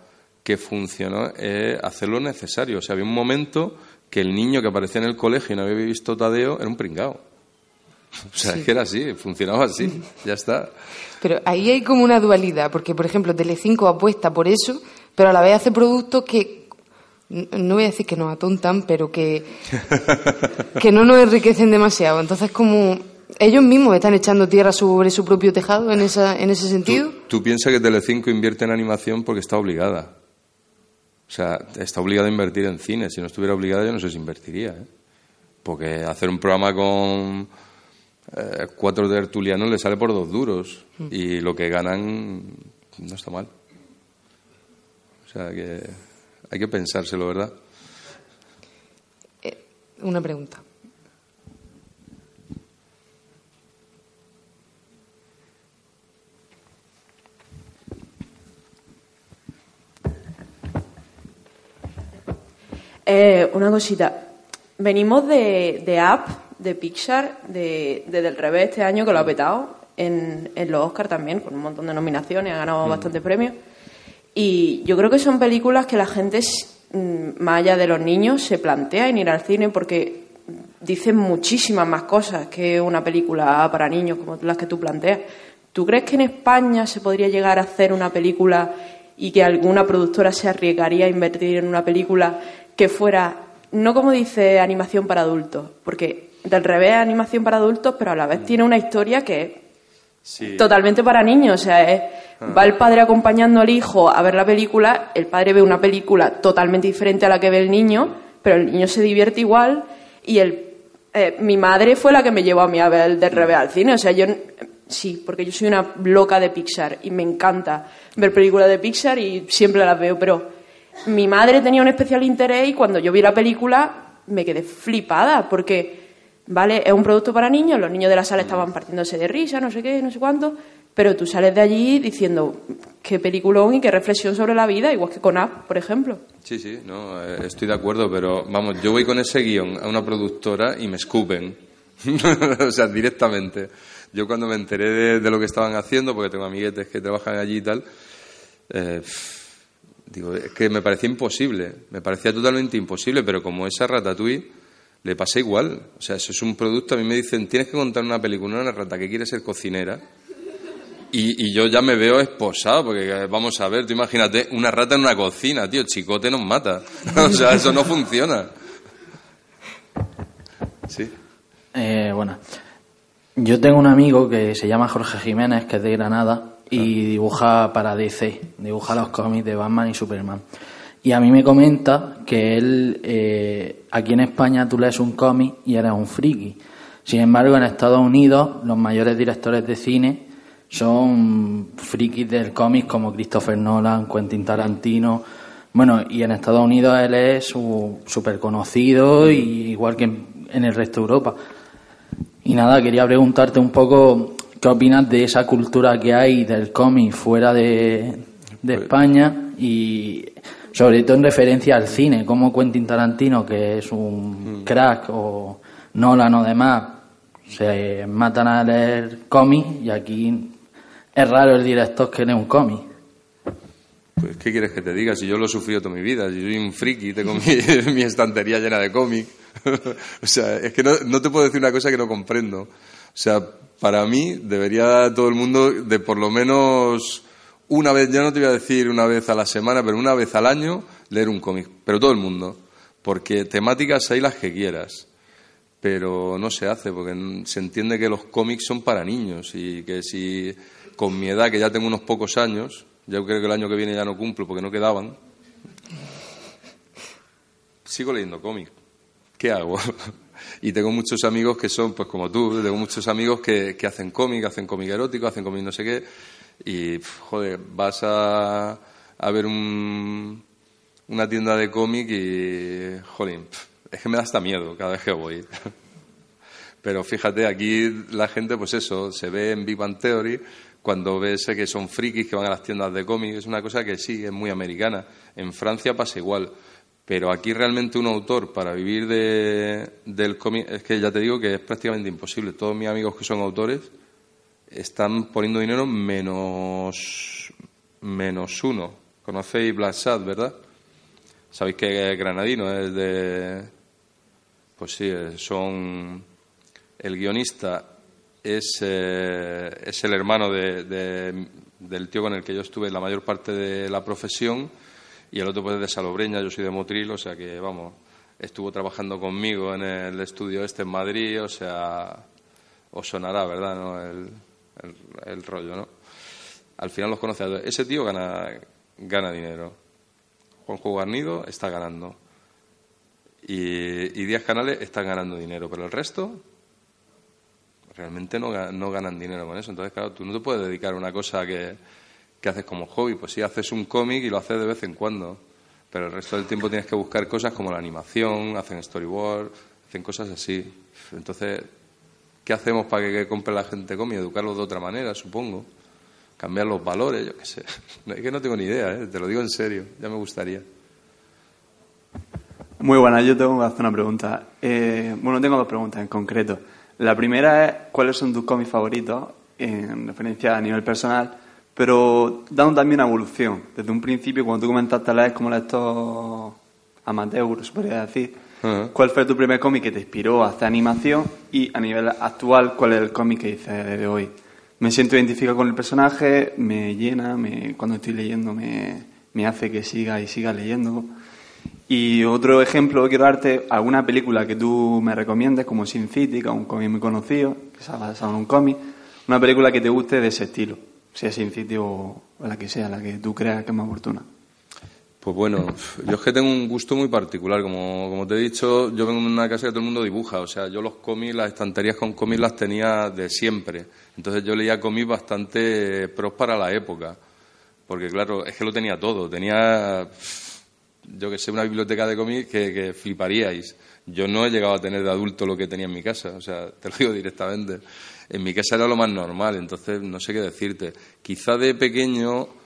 S3: que funcionó, es hacer lo necesario. O sea, había un momento que el niño que aparecía en el colegio y no había visto Tadeo era un pringao. O sea,
S2: Sí.
S3: es que era así, funcionaba así, ya está.
S2: Pero ahí hay como una dualidad, porque por ejemplo Telecinco apuesta por eso, pero a la vez hace productos que no voy a decir que nos atontan, pero que [laughs] que no nos enriquecen demasiado. Entonces como ellos mismos están echando tierra sobre su propio tejado en esa en ese sentido.
S3: Tú piensas que Telecinco invierte en animación porque está obligada. O sea, está obligada a invertir en cine. Si no estuviera obligada, yo no sé si invertiría. ¿eh? Porque hacer un programa con eh, cuatro tertulianos le sale por dos duros. Y lo que ganan no está mal. O sea, que hay que pensárselo, ¿verdad?
S2: Eh, una pregunta.
S10: Eh, una cosita. Venimos de, de Up, de Pixar, de, de Del Revés este año, que lo ha petado, en, en los Oscars también, con un montón de nominaciones, ha ganado bastantes premios. Y yo creo que son películas que la gente, mm, más allá de los niños, se plantea en ir al cine porque dicen muchísimas más cosas que una película para niños como las que tú planteas. ¿Tú crees que en España se podría llegar a hacer una película y que alguna productora se arriesgaría a invertir en una película que fuera, no como dice animación para adultos, porque del revés es animación para adultos, pero a la vez tiene una historia que es
S3: Sí.
S10: totalmente para niños. O sea, es- va el padre acompañando al hijo a ver la película, el padre ve una película totalmente diferente a la que ve el niño, pero el niño se divierte igual y el, eh, mi madre fue la que me llevó a mí a ver el del revés al cine. O sea, yo sí, porque yo soy una loca de Pixar y me encanta ver películas de Pixar y siempre las veo, pero mi madre tenía un especial interés y cuando yo vi la película me quedé flipada porque ¿vale? Es un producto para niños, los niños de la sala estaban partiéndose de risa, no sé qué, no sé cuánto, pero tú sales de allí diciendo qué peliculón y qué reflexión sobre la vida, igual que con App, por ejemplo.
S3: Sí, sí, no, eh, estoy de acuerdo, pero vamos, yo voy con ese guion a una productora y me escupen. [laughs] o sea, directamente. Yo cuando me enteré de, de lo que estaban haciendo, porque tengo amiguetes que trabajan allí y tal, eh, digo, es que me parecía imposible, me parecía totalmente imposible, pero como esa Ratatouille le pasa igual. O sea, eso es un producto, a mí me dicen, tienes que contar una película, una rata que quiere ser cocinera. Y, y yo ya me veo esposado, porque eh, vamos a ver, tú imagínate, una rata en una cocina, tío, chicote nos mata. [laughs] o sea, eso no funciona. Sí.
S11: Eh, bueno, yo tengo un amigo que se llama Jorge Jiménez, que es de Granada, y dibuja para DC, dibuja los cómics de Batman y Superman. Y a mí me comenta que él, eh, aquí en España tú lees un cómic y eres un friki. Sin embargo, en Estados Unidos, los mayores directores de cine son frikis del cómic como Christopher Nolan, Quentin Tarantino. Bueno, y en Estados Unidos él es súper conocido, y igual que en, en el resto de Europa. Y nada, quería preguntarte un poco qué opinas de esa cultura que hay del cómic fuera de, de España y sobre todo en referencia al cine, como Quentin Tarantino, que es un crack, o Nolan o demás, se matan a leer cómic y aquí es raro el director que lee un cómic.
S3: Pues, ¿qué quieres que te diga? Si yo lo he sufrido toda mi vida, si soy un friki, tengo mi, [laughs] mi estantería llena de cómics. [laughs] o sea, es que no, no te puedo decir una cosa que no comprendo. O sea, para mí debería todo el mundo de por lo menos una vez, ya no te voy a decir una vez a la semana, pero una vez al año leer un cómic. Pero todo el mundo. Porque temáticas hay las que quieras, pero no se hace, porque se entiende que los cómics son para niños y que si con mi edad, que ya tengo unos pocos años, ya creo que el año que viene ya no cumplo porque no quedaban, sigo leyendo cómics. ¿Qué hago? [laughs] y tengo muchos amigos que son, pues como tú, tengo muchos amigos que, que hacen cómic, hacen cómic erótico, hacen cómic no sé qué, y, joder, vas a, a ver un, una tienda de cómic y, jolín, es que me da hasta miedo cada vez que voy. [laughs] Pero fíjate, aquí la gente, pues eso, se ve en Big Bang Theory cuando ves que son frikis que van a las tiendas de cómics. Es una cosa que sí, es muy americana. En Francia pasa igual. Pero aquí realmente un autor para vivir de, del cómic, es que ya te digo que es prácticamente imposible. Todos mis amigos que son autores están poniendo dinero menos, menos uno. Conocéis Black Sad, ¿verdad? Sabéis que granadino, es de... Pues sí, son... El guionista es, eh, es el hermano de, de- del tío con el que yo estuve la mayor parte de la profesión y el otro pues es de Salobreña, yo soy de Motril, o sea que, vamos, estuvo trabajando conmigo en el estudio este en Madrid, o sea, os sonará, ¿verdad? ¿no? El, el, el rollo, ¿no? Al final los conoce. Ese tío gana, gana dinero. Juanjo Garnido está ganando. Y, y Díaz Canales están ganando dinero, pero el resto realmente no, no ganan dinero con eso. Entonces, claro, tú no te puedes dedicar a una cosa que, que haces como hobby. Pues sí, haces un cómic y lo haces de vez en cuando. Pero el resto del tiempo tienes que buscar cosas como la animación, hacen storyboard, hacen cosas así. Entonces, ¿qué hacemos para que, compre la gente cómic? Educarlos de otra manera, supongo. Cambiar los valores, yo qué sé. [laughs] Es que no tengo ni idea, ¿eh? te lo digo en serio. Ya me gustaría.
S12: Muy buena, yo tengo que hacer una pregunta. Eh, bueno, tengo dos preguntas en concreto. La primera es, ¿cuáles son tus cómics favoritos en referencia a nivel personal? Pero dando también una evolución. Desde un principio, cuando tú comentaste leer como lector amateur, se podría decir, ¿cuál fue tu primer cómic que te inspiró a hacer animación? Y a nivel actual, ¿cuál es el cómic que dices de hoy? Me siento identificado con el personaje, me llena, me, cuando estoy leyendo me, hace que siga y siga leyendo. Y otro ejemplo quiero darte, alguna película que tú me recomiendes, como Sin City, que es un cómic muy conocido, que se basado en un cómic, una película que te guste de ese estilo, sea Sin City o la que sea, la que tú creas que es más oportuna.
S3: Pues bueno, yo es que tengo un gusto muy particular. Como, como te he dicho, yo vengo de una casa que todo el mundo dibuja. O sea, yo los cómics, las estanterías con cómics las tenía de siempre. Entonces yo leía cómics bastante pros para la época. Porque claro, es que lo tenía todo. Tenía, yo que sé, una biblioteca de cómics que, que fliparíais. Yo no he llegado a tener de adulto lo que tenía en mi casa. O sea, te lo digo directamente. En mi casa era lo más normal. Entonces no sé qué decirte. Quizá de pequeño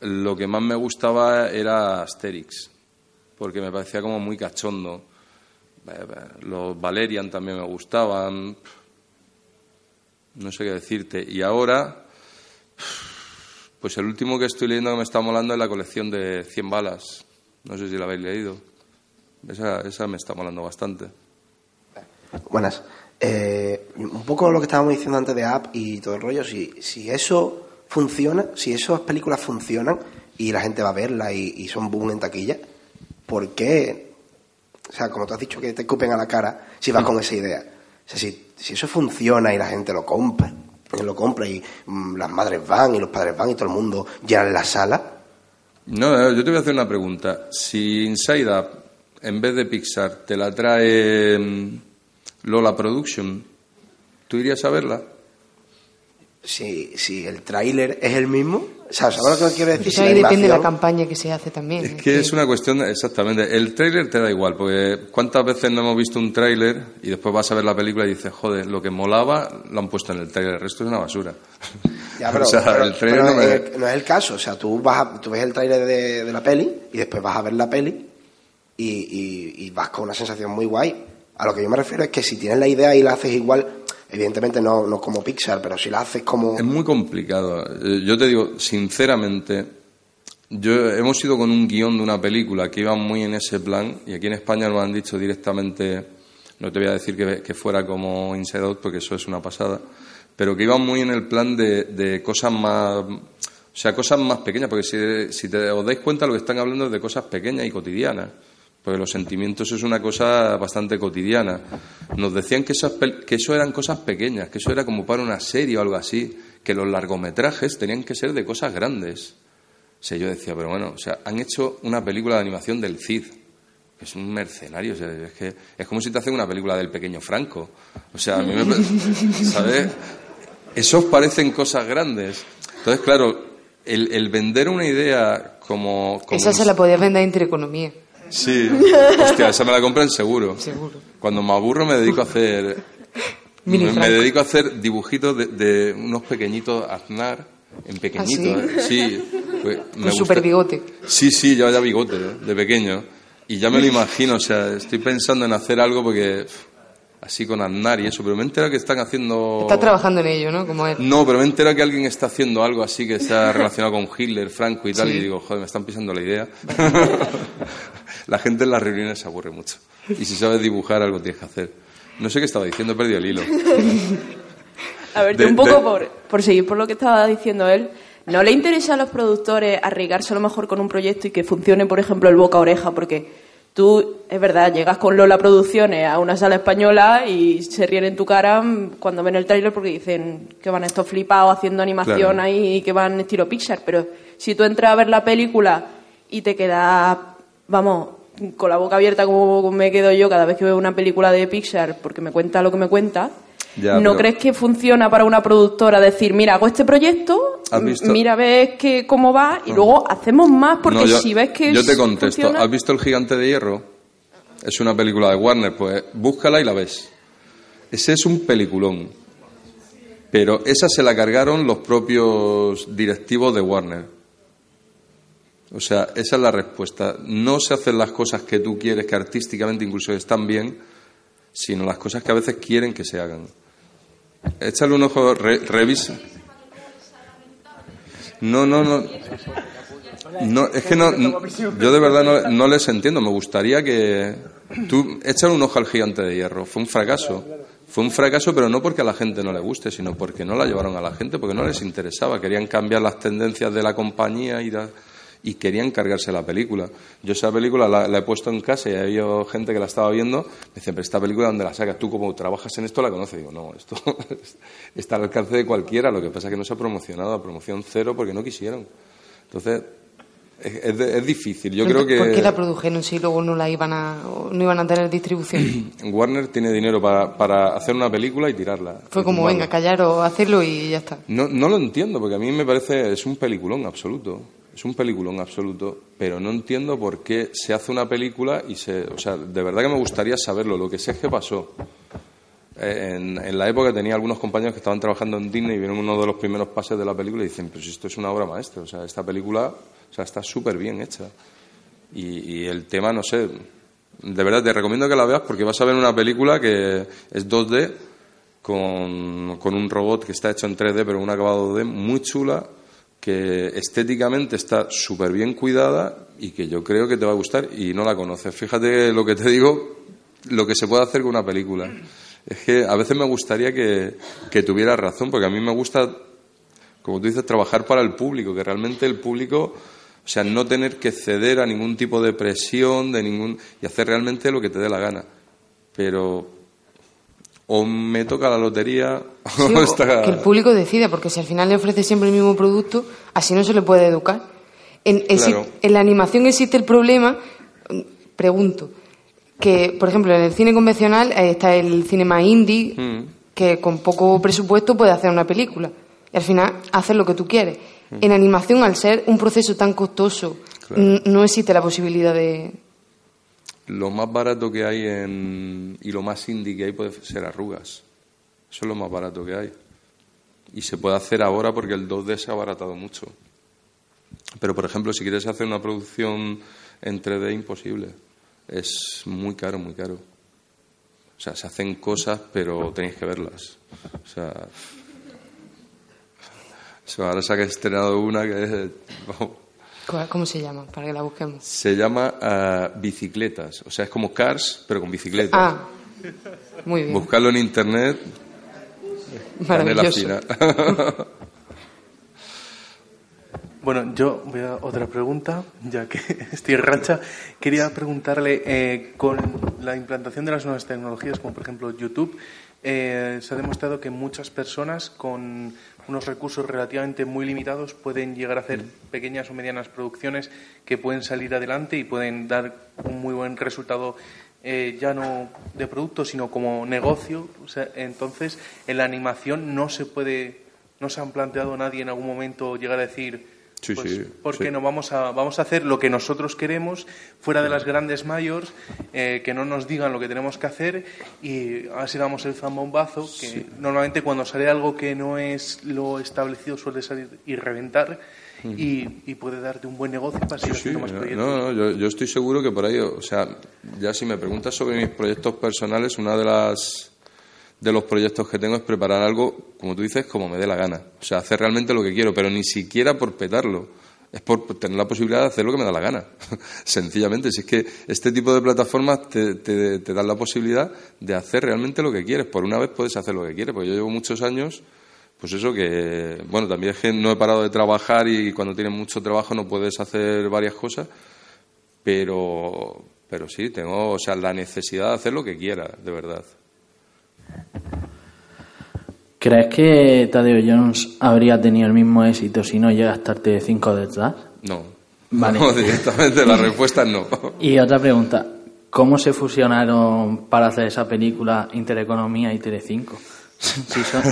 S3: lo que más me gustaba era Asterix, porque me parecía como muy cachondo. Eh, Los Valerian también me gustaban. No sé qué decirte. Y ahora, pues el último que estoy leyendo que me está molando es la colección de 100 balas. No sé si la habéis leído. Esa, esa me está molando bastante.
S13: Buenas. Eh, un poco lo que estábamos diciendo antes de App y todo el rollo, si, si eso funciona, si esas películas funcionan y la gente va a verla y, y son boom en taquilla, ¿por qué? O sea, como tú has dicho que te escupen a la cara si vas con esa idea. O sea, si, si eso funciona y la gente lo compra, lo compra y mm, las madres van y los padres van y todo el mundo llena la sala,
S3: No, eh, yo te voy a hacer una pregunta. Si Inside Up, en vez de Pixar, te la trae mm, Lola Production, ¿tú irías a verla?
S13: Si, si el tráiler es el mismo, o sea, ¿sabes lo que quiero decir?
S2: Eso
S13: Si
S2: ahí depende de la campaña que se hace también.
S3: Es que es una cuestión, exactamente. El tráiler te da igual, porque ¿cuántas veces no hemos visto un tráiler y después vas a ver la película y dices, joder, lo que molaba lo han puesto en el tráiler, el resto es una basura.
S13: Ya, [laughs] pero,
S3: o sea,
S13: pero-
S3: el
S13: pero
S3: no me-
S13: eh, no es el caso. O sea, tú, vas a- tú ves el tráiler de, de la peli y después vas a ver la peli y, y- y vas con una sensación muy guay. A lo que yo me refiero es que si tienes la idea y la haces igual, evidentemente no, no como Pixar, pero si la haces como...
S3: Es muy complicado. Eh, Yo te digo, sinceramente, yo hemos ido con un guion de una película que iba muy en ese plan y aquí en España nos han dicho directamente, no te voy a decir que, fuera como Inside Out porque eso es una pasada, pero que iban muy en el plan de, de cosas más, o sea, cosas más pequeñas, porque si, si te, os dais cuenta lo que están hablando es de cosas pequeñas y cotidianas. Porque los sentimientos es una cosa bastante cotidiana. Nos decían que, esas que eso eran cosas pequeñas, que eso era como para una serie o algo así, que los largometrajes tenían que ser de cosas grandes. O yo decía, pero bueno, o sea, han hecho una película de animación del Cid, es un mercenario, o sea, es que es como si te hacen una película del pequeño Franco. O sea, a mí me, [laughs] ¿sabes? Esos parecen cosas grandes. Entonces, claro, el, el vender una idea como... como
S2: Esa se la podía vender entre economía.
S3: Sí, [laughs] hostia, esa me la compran seguro.
S2: Seguro.
S3: Cuando me aburro me dedico a hacer... [laughs]
S2: Mini
S3: me, dedico a hacer dibujitos de, de unos pequeñitos Aznar, en pequeñito,
S2: ¿Ah,
S3: ¿eh? Sí. [laughs] pues, me
S2: Con super bigote.
S3: Sí, sí, yo ya bigote, ¿eh? de pequeño. Y ya me lo imagino, o sea, estoy pensando en hacer algo porque... Así con Aznar y eso, pero me entero que están haciendo...
S2: Está trabajando en ello, ¿no? Como él.
S3: No, pero me entero que alguien está haciendo algo así que está relacionado con Hitler, Franco y tal,
S2: Sí.
S3: y digo, joder, me están pisando la idea. La gente en las reuniones se aburre mucho. Y si sabes dibujar, algo tienes que hacer. No sé qué estaba diciendo, he perdido el hilo.
S10: A ver,
S3: De-
S10: un poco
S3: de-
S10: por, por seguir por lo que estaba diciendo él, ¿no le interesa a los productores arriesgarse a lo mejor con un proyecto y que funcione, por ejemplo, el boca a oreja? Porque tú, es verdad, llegas con Lola Producciones a una sala española y se ríen en tu cara cuando ven el tráiler porque dicen que van estos flipados haciendo animación
S3: Claro.
S10: ahí y que van estilo Pixar. Pero si tú entras a ver la película y te quedas, vamos, con la boca abierta como me quedo yo cada vez que veo una película de Pixar porque me cuenta lo que me cuenta,
S3: Ya,
S10: ¿No
S3: pero-
S10: crees que funciona para una productora decir, mira, hago este proyecto, mira, ves que cómo va y luego hacemos más porque
S3: No, yo,
S10: si ves que
S3: yo te
S10: es-
S3: contesto.
S10: funciona-
S3: ¿Has visto El Gigante de Hierro? Es una película de Warner, pues búscala y la ves. Ese es un peliculón. Pero esa se la cargaron los propios directivos de Warner. O sea, esa es la respuesta. No se hacen las cosas que tú quieres, que artísticamente incluso están bien, sino las cosas que a veces quieren que se hagan. Échale un ojo, re- revisa. No, no, no. No, es que no, yo de verdad no, no les entiendo. Me gustaría que tú échale un ojo al gigante de hierro. Fue un fracaso. Fue un fracaso, pero no porque a la gente no le guste, sino porque no la llevaron a la gente, porque no les interesaba. Querían cambiar las tendencias de la compañía y, la- y querían cargarse la película. Yo esa película la, la he puesto en casa y ha habido gente que la estaba viendo. Me dicen, pero esta película, ¿dónde la sacas? Tú, como trabajas en esto, la conoces. Digo, no, esto [laughs] está al alcance de cualquiera. Lo que pasa es que no se ha promocionado, a promoción cero, porque no quisieron. Entonces, es, es difícil. Yo creo que.
S2: ¿Por qué la produjeron si luego no la iban a, no iban a tener distribución? [clears throat]
S3: Warner tiene dinero para, para hacer una película y tirarla.
S2: Fue como, venga, callar o hacerlo y ya está.
S3: No, no lo entiendo, porque a mí me parece, es un peliculón absoluto. Es un peliculón absoluto, pero no entiendo por qué se hace una película y se. O sea, de verdad que me gustaría saberlo. Lo que sé es que pasó. En, en la época tenía algunos compañeros que estaban trabajando en Disney y vieron uno de los primeros pases de la película y dicen, pues esto es una obra maestra. O sea, esta película o sea, está súper bien hecha. Y, y el tema, no sé, de verdad te recomiendo que la veas porque vas a ver una película que es 2D con, con un robot que está hecho en 3D pero un acabado 2D muy chula que estéticamente está súper bien cuidada y que yo creo que te va a gustar y no la conoces. Fíjate lo que te digo, lo que se puede hacer con una película. Es que a veces me gustaría que, que tuvieras razón, porque a mí me gusta, como tú dices, trabajar para el público, que realmente el público, o sea, no tener que ceder a ningún tipo de presión, de ningún y hacer realmente lo que te dé la gana. Pero o me toca la lotería [laughs]
S2: Sí,
S3: o
S2: o
S3: está...
S2: Que el público decida, porque si al final le ofrece siempre el mismo producto, así no se le puede educar. En, exi- en la animación existe el problema, mm, pregunto, que por ejemplo en el cine convencional está el cine más indie,
S3: Mm.
S2: que con poco presupuesto puede hacer una película. Y al final hacer lo que tú quieres. En animación, al ser un proceso tan costoso,
S3: Claro.
S2: no existe la posibilidad de...
S3: Lo más barato que hay en, y lo más indie que hay puede ser arrugas. Eso es lo más barato que hay. Y se puede hacer ahora porque el 2D se ha abaratado mucho. Pero, por ejemplo, si quieres hacer una producción en 3D, imposible. Es muy caro, muy caro. O sea, se hacen cosas, pero tenéis que verlas. O sea, [laughs] ahora se ha estrenado una que es... [laughs] vamos,
S2: ¿Cuál- ¿Cómo se llama? Para que la busquemos.
S3: se llama ah, bicicletas. O sea, es como Cars, pero con bicicletas.
S2: Ah, muy bien.
S3: Buscarlo en internet.
S2: Maravilloso. [laughs]
S7: Bueno, yo voy a otra pregunta, ya que [laughs] estoy en racha. Quería preguntarle, eh, con la implantación de las nuevas tecnologías, como por ejemplo YouTube, eh, se ha demostrado que muchas personas con unos recursos relativamente muy limitados pueden llegar a hacer pequeñas o medianas producciones que pueden salir adelante y pueden dar un muy buen resultado eh, ya no de producto, sino como negocio. Entonces, en la animación no se puede, no se han planteado nadie en algún momento llegar a decir,
S3: Sí,
S7: pues,
S3: sí,
S7: porque
S3: sí.
S7: no vamos a vamos a hacer lo que nosotros queremos fuera de las grandes mayors, eh, que no nos digan lo que tenemos que hacer y así damos el zambombazo, que normalmente cuando sale algo que no es lo establecido suele salir y reventar y, y puede darte un buen negocio para seguir haciendo más proyectos.
S3: no, no, yo, yo estoy seguro que por ahí, o sea, ya si me preguntas sobre mis proyectos personales, una de las de los proyectos que tengo es preparar algo, como tú dices, como me dé la gana. O sea, hacer realmente lo que quiero, pero ni siquiera por petarlo. Es por tener la posibilidad de hacer lo que me da la gana. [laughs] Sencillamente, si es que este tipo de plataformas te, te, te dan la posibilidad de hacer realmente lo que quieres. Por una vez puedes hacer lo que quieres, porque yo llevo muchos años pues eso que, bueno, también es que no he parado de trabajar y cuando tienes mucho trabajo no puedes hacer varias cosas, pero, pero sí, tengo, o sea, la necesidad de hacer lo que quiera, de verdad.
S11: ¿Crees que Tadeo Jones habría tenido el mismo éxito si no llega a estar TV5 detrás?
S3: No.
S11: Vale. [laughs]
S3: No, directamente la respuesta es no.
S11: Y otra pregunta, ¿cómo se fusionaron para hacer esa película Intereconomía y Telecinco? [laughs] Sí, son,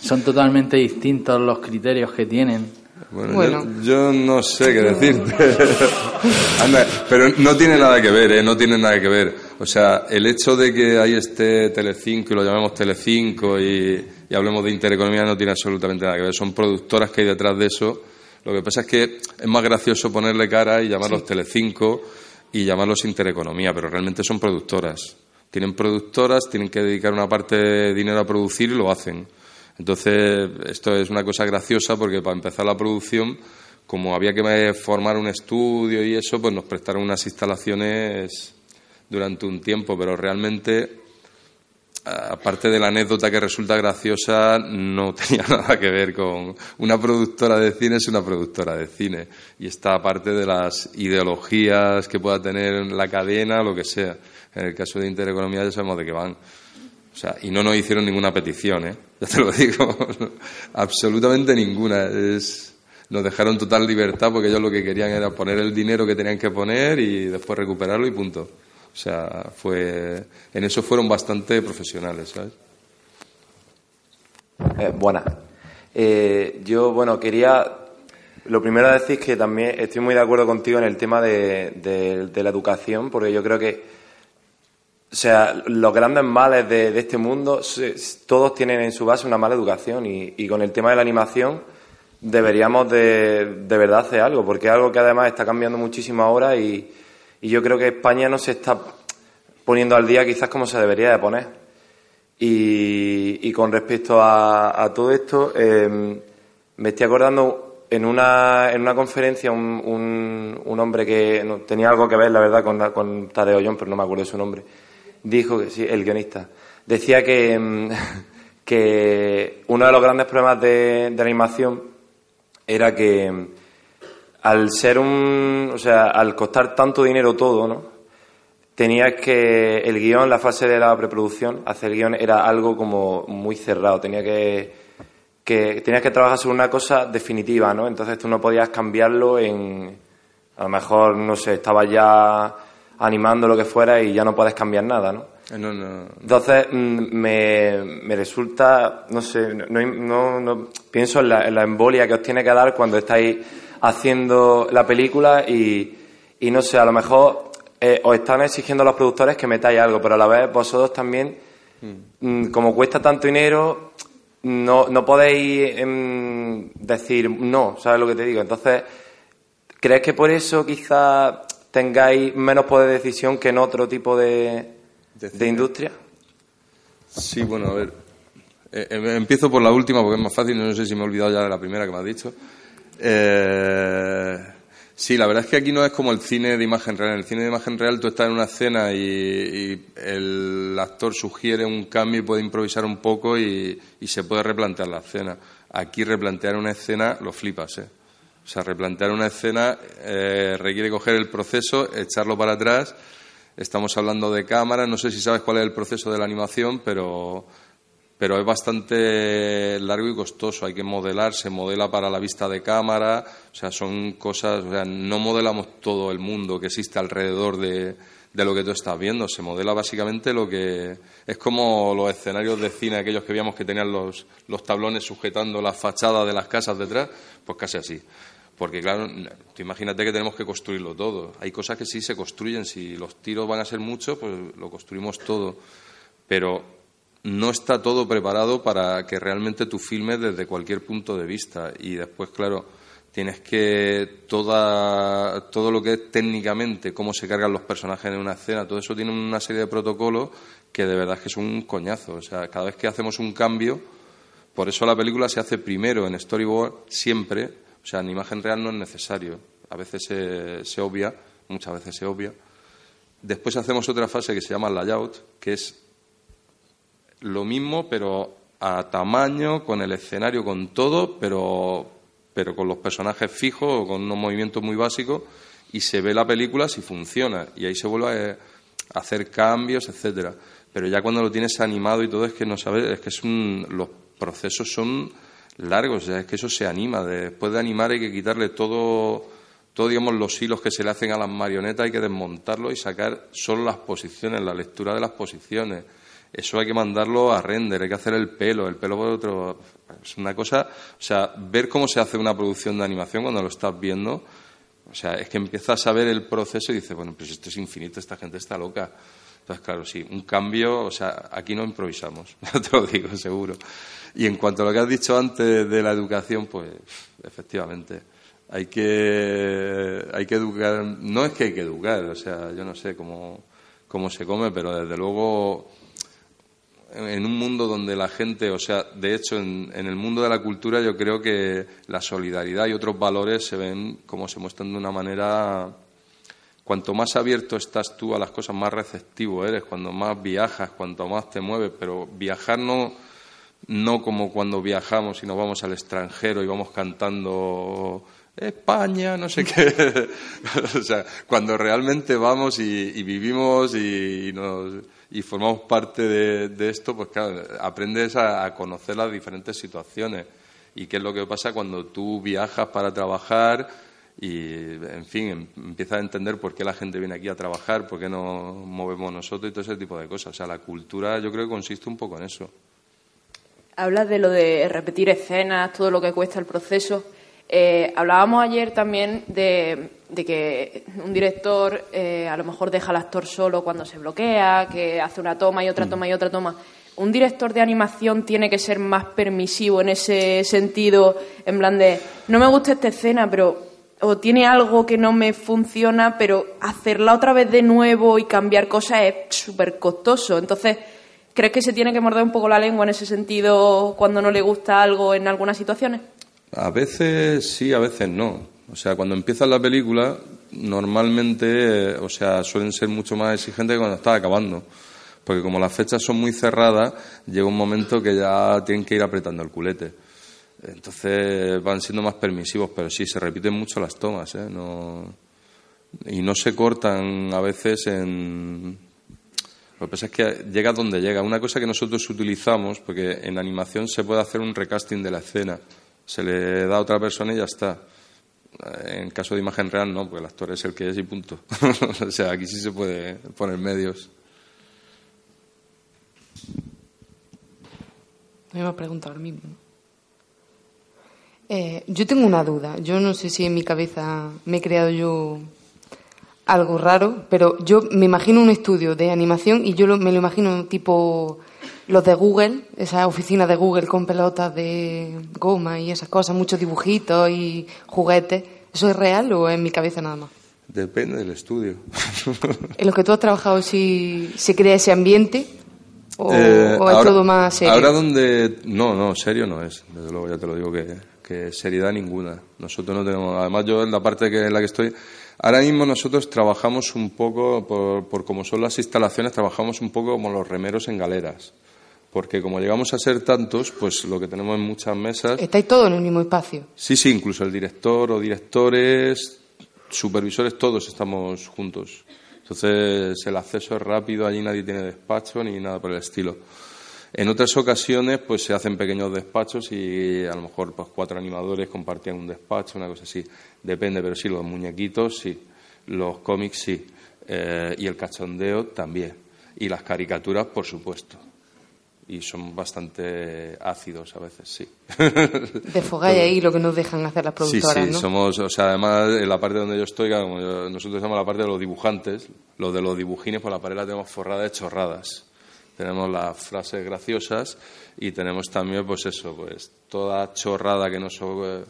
S11: son totalmente distintos los criterios que tienen.
S3: Bueno,
S11: Bueno.
S3: Yo, yo no sé qué decirte. [laughs] Anda, pero no tiene nada que ver, ¿eh? No tiene nada que ver. O sea, el hecho de que ahí esté Telecinco y lo llamemos Telecinco y, y hablemos de intereconomía no tiene absolutamente nada que ver. Son productoras que hay detrás de eso. Lo que pasa es que es más gracioso ponerle cara y llamarlos Telecinco y llamarlos intereconomía, pero realmente son productoras. Tienen productoras, tienen que dedicar una parte de dinero a producir y lo hacen. Entonces, esto es una cosa graciosa porque para empezar la producción, como había que formar un estudio y eso, pues nos prestaron unas instalaciones durante un tiempo, pero realmente, aparte de la anécdota que resulta graciosa, no [laughs] tenía nada que ver con una productora de cine, es una productora de cine. Y está aparte de las ideologías que pueda tener la cadena, lo que sea. En el caso de Intereconomía ya sabemos de qué van. O sea, y no nos hicieron ninguna petición, ¿eh? [laughs] Ya te lo digo. Absolutamente ninguna. Es, nos dejaron total libertad porque ellos lo que querían era poner el dinero que tenían que poner y después recuperarlo y punto. O sea, fue, en eso fueron bastante profesionales, ¿sabes?
S14: Eh, buenas. Eh, yo, bueno, quería. Lo primero decir que también estoy muy de acuerdo contigo en el tema de, de- de la educación, porque yo creo que. O sea, los grandes males de, este mundo, todos tienen en su base una mala educación y, con el tema de la animación deberíamos de, de verdad hacer algo, porque es algo que además está cambiando muchísimo ahora y, y yo creo que España no se está poniendo al día quizás como se debería de poner. Y, y con respecto a, a todo esto, eh, me estoy acordando en una, en una conferencia un, un, un hombre que tenía algo que ver, la verdad, con, con Tadeo pero no me acuerdo de su nombre. Dijo que sí, el guionista. Decía que, mm, [laughs] que uno de los grandes problemas de, de animación era que mm, al ser un, o sea, al costar tanto dinero todo, ¿no? Tenías que el guion, la fase de la preproducción, hacer guion era algo como muy cerrado. Tenía que, que tenías que trabajar sobre una cosa definitiva, ¿no? Entonces tú no podías cambiarlo en, a lo mejor no sé, estabas ya animando lo que fuera y ya no puedes cambiar nada, ¿no?
S3: Eh, No, no,
S14: Entonces mm, me, me resulta, no sé, no, no- no- pienso en la, en la embolia que os tiene que dar cuando estáis haciendo la película y, y no sé, a lo mejor eh, os están exigiendo a los productores que metáis algo, pero a la vez vosotros también, mm, como cuesta tanto dinero, no, no podéis em, decir no, ¿sabes lo que te digo? Entonces, ¿crees que por eso quizá tengáis menos poder de decisión que en otro tipo de, de industria?
S3: Sí, bueno, a ver. Eh, eh, empiezo por la última porque es más fácil, no sé si me he olvidado ya de la primera que me has dicho. Eh, sí, la verdad es que aquí no es como el cine de imagen real. En el cine de imagen real tú estás en una escena y, y el actor sugiere un cambio y puede improvisar un poco y, y se puede replantear la escena. Aquí replantear una escena lo flipas, ¿eh? O sea, replantear una escena eh, requiere coger el proceso, echarlo para atrás. Estamos hablando de cámara, no sé si sabes cuál es el proceso de la animación, pero, pero es bastante largo y costoso. Hay que modelar, se modela para la vista de cámara, o sea, son cosas, o sea, no modelamos todo el mundo que existe alrededor de, de lo que tú estás viendo. Se modela básicamente lo que es como los escenarios de cine, aquellos que veíamos que tenían los, los tablones sujetando las fachadas de las casas detrás, pues casi así. Porque, claro, tú imagínate que tenemos que construirlo todo. Hay cosas que sí se construyen. Si los tiros van a ser muchos, pues lo construimos todo. Pero no está todo preparado para que realmente tú filmes desde cualquier punto de vista. Y después, claro, tienes que toda, todo lo que es técnicamente, cómo se cargan los personajes en una escena, todo eso tiene una serie de protocolos que de verdad es que son un coñazo. O sea, cada vez que hacemos un cambio, por eso la película se hace primero en storyboard, siempre sea, en imagen real no es necesario. A veces se, obvia, muchas veces se obvia. Después hacemos otra fase que se llama layout, que es lo mismo, pero a tamaño, con el escenario, con todo, pero, pero con los personajes fijos o con unos movimientos muy básicos, y se ve la película si funciona. Y ahí se vuelve a hacer cambios, etcétera. Pero ya cuando lo tienes animado y todo, es que no sabes, es que es un, los procesos son largos, es que eso se anima. Después de animar hay que quitarle todo, todo, digamos, los hilos que se le hacen a las marionetas, hay que desmontarlo y sacar solo las posiciones, la lectura de las posiciones. Eso hay que mandarlo a render, hay que hacer el pelo, el pelo por otro. Es una cosa, o sea, ver cómo se hace una producción de animación cuando lo estás viendo, o sea, es que empiezas a ver el proceso y dices, bueno, pues esto es infinito, esta gente está loca. Entonces, claro, sí, un cambio, o sea, aquí no improvisamos, [laughs] te lo digo, seguro. Y en cuanto a lo que has dicho antes de la educación, pues efectivamente, hay que, hay que educar, no es que hay que educar, o sea, yo no sé cómo, cómo se come, pero desde luego en un mundo donde la gente, o sea, de hecho, en, el mundo de la cultura yo creo que la solidaridad y otros valores se ven como se muestran de una manera. Cuanto más abierto estás tú a las cosas, más receptivo eres, cuando más viajas, cuanto más te mueves, pero viajar no no como cuando viajamos y nos vamos al extranjero y vamos cantando España, no sé qué. [laughs] o sea, cuando realmente vamos y, vivimos y, formamos parte de, esto, pues claro, aprendes a, conocer las diferentes situaciones y qué es lo que pasa cuando tú viajas para trabajar y, en fin, em, empiezas a entender por qué la gente viene aquí a trabajar, por qué nos movemos nosotros y todo ese tipo de cosas. O sea, la cultura yo creo que consiste un poco en eso.
S10: Hablas de lo de repetir escenas, todo lo que cuesta el proceso. Eh, hablábamos ayer también de, que un director eh, a lo mejor deja al actor solo cuando se bloquea, que hace una toma y otra mm. toma y otra toma. ¿Un director de animación tiene que ser más permisivo en ese sentido, en plan de, no me gusta esta escena, pero o tiene algo que no me funciona, pero hacerla otra vez de nuevo y cambiar cosas es súper costoso. Entonces, ¿Crees que se tiene que morder un poco la lengua en ese sentido cuando no le gusta algo en algunas situaciones?
S3: A veces sí, a veces no. O sea, cuando empieza la película, normalmente, o sea, suelen ser mucho más exigentes que cuando está acabando. Porque como las fechas son muy cerradas, llega un momento que ya tienen que ir apretando el culete. Entonces van siendo más permisivos, pero sí, se repiten mucho las tomas, ¿eh? No... Y no se cortan a veces en, lo que pasa es que llega donde llega. Una cosa que nosotros utilizamos, porque en animación se puede hacer un recasting de la escena, se le da a otra persona y ya está. En caso de imagen real, no, porque el actor es el que es y punto. [laughs] o sea, aquí sí se puede poner medios.
S2: Me iba a preguntar lo mismo. Eh, yo tengo una duda. Yo no sé si en mi cabeza me he creado yo algo raro, pero yo me imagino un estudio de animación y yo me lo imagino tipo los de Google, esa oficina de Google con pelotas de goma y esas cosas, muchos dibujitos y juguetes. ¿Eso es real o es en mi cabeza nada más?
S3: Depende del estudio.
S2: ¿En lo que tú has trabajado si se crea ese ambiente o, eh, es todo más serio?
S3: Ahora donde... No, no, serio no es. Desde luego ya te lo digo que, que seriedad ninguna. Nosotros no tenemos... Además yo en la parte que, en la que estoy Ahora mismo nosotros trabajamos un poco, por, por como son las instalaciones, trabajamos un poco como los remeros en galeras. Porque como llegamos a ser tantos, pues lo que tenemos en muchas mesas...
S2: Estáis todos en el mismo espacio.
S3: Sí, sí, incluso el director o directores, supervisores, todos estamos juntos. Entonces el acceso es rápido, allí nadie tiene despacho ni nada por el estilo. En otras ocasiones, pues se hacen pequeños despachos y a lo mejor pues cuatro animadores compartían un despacho, una cosa así. Depende, pero sí, los muñequitos sí, los cómics sí, eh, y el cachondeo también, y las caricaturas, por supuesto. Y son bastante ácidos a veces, sí. [laughs]
S2: Desfogáis ahí lo que nos dejan hacer las productoras,
S3: sí, sí,
S2: ¿no?
S3: somos, o sea, además en la parte donde yo estoy, como yo- nosotros somos la parte de los dibujantes, los de los dibujines, por la pared la tenemos forrada de chorradas. Tenemos las frases graciosas y tenemos también, pues eso, pues toda chorrada que nos, o-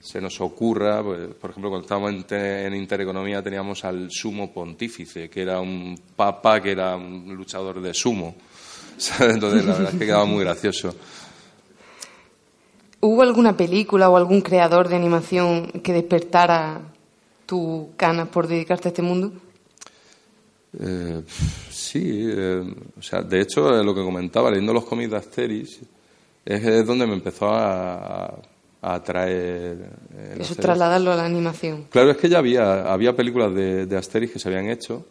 S3: se nos ocurra. pues, por ejemplo, cuando estábamos en, en Intereconomía teníamos al sumo pontífice, que era un papa, que era un luchador de sumo. [laughs] Entonces, la verdad es que quedaba muy gracioso.
S2: ¿Hubo alguna película o algún creador de animación que despertara tu ganas por dedicarte a este mundo?
S3: Eh, sí, eh, o sea, de hecho, eh, lo que comentaba, leyendo los cómics de Asterix, es, es donde me empezó a, a atraer.
S2: Eso trasladarlo a la animación.
S3: Claro, es que ya había, había películas de, de Asterix que se habían hecho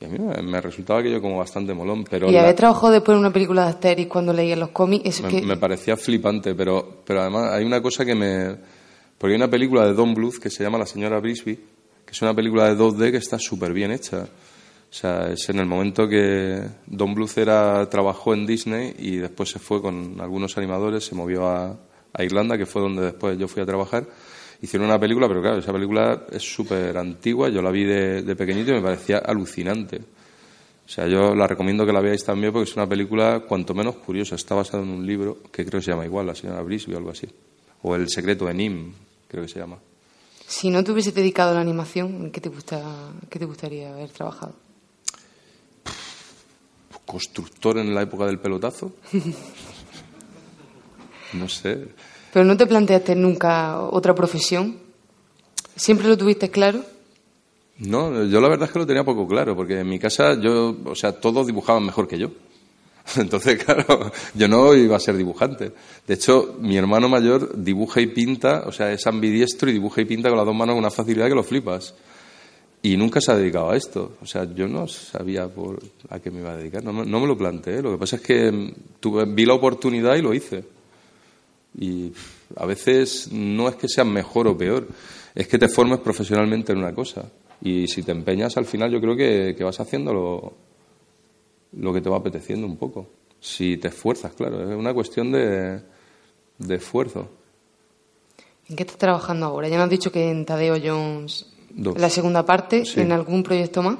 S3: y a mí me, me resultaba aquello como bastante molón, pero
S2: y
S3: la-
S2: haber trabajado después en una película de Asterix cuando leía los cómics, eso
S3: me,
S2: que...
S3: me parecía flipante, pero, pero además hay una cosa que me... Porque hay una película de Don Bluth que se llama La señora Brisby, que es una película de 2D que está súper bien hecha. O sea, es en el momento que Don Bluth era, trabajó en Disney y después se fue con algunos animadores, se movió a, a Irlanda, que fue donde después yo fui a trabajar. Hicieron una película, pero claro, esa película es súper antigua, yo la vi de, de pequeñito y me parecía alucinante. O sea, yo la recomiendo que la veáis también porque es una película cuanto menos curiosa. Está basada en un libro que creo que se llama igual, La señora Brisby o algo así. O El secreto de Nim, creo que se llama.
S2: Si no te hubieses dedicado a la animación, ¿en qué te, gusta, qué te gustaría haber trabajado?
S3: Constructor en la época del pelotazo. [laughs] No sé.
S2: ¿Pero no te planteaste nunca otra profesión? ¿Siempre lo tuviste claro?
S3: No, yo la verdad es que lo tenía poco claro, porque en mi casa yo, o sea, todos dibujaban mejor que yo. [laughs] Entonces, claro, yo no iba a ser dibujante. De hecho, mi hermano mayor dibuja y pinta, o sea, es ambidiestro y dibuja y pinta con las dos manos con una facilidad que lo flipas. Y nunca se ha dedicado a esto. O sea, yo no sabía por a qué me iba a dedicar, no me, no me lo planteé. Lo que pasa es que mm, tuve, vi la oportunidad y lo hice. Y a veces no es que sea mejor o peor, es que te formes profesionalmente en una cosa. Y si te empeñas, al final yo creo que, que vas haciendo lo, lo que te va apeteciendo un poco. Si te esfuerzas, claro, es una cuestión de, de esfuerzo.
S2: ¿En qué estás trabajando ahora? Ya me has dicho que en Tadeo Jones,
S3: Dos.
S2: la segunda parte,
S3: Sí.
S2: ¿en algún proyecto más?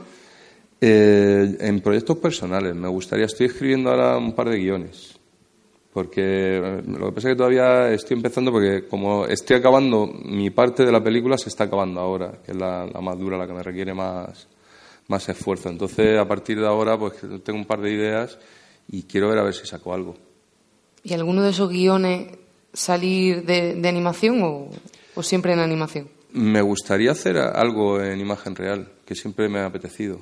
S3: Eh, en proyectos personales, me gustaría, estoy escribiendo ahora un par de guiones. Porque eh, lo que pasa es que todavía estoy empezando, porque como estoy acabando, mi parte de la película se está acabando ahora, que es la, la más dura, la que me requiere más, más esfuerzo. Entonces, a partir de ahora, pues tengo un par de ideas y quiero ver a ver si saco algo.
S2: ¿Y alguno de esos guiones salir de, de animación o, o siempre en animación?
S3: Me gustaría hacer algo en imagen real, que siempre me ha apetecido.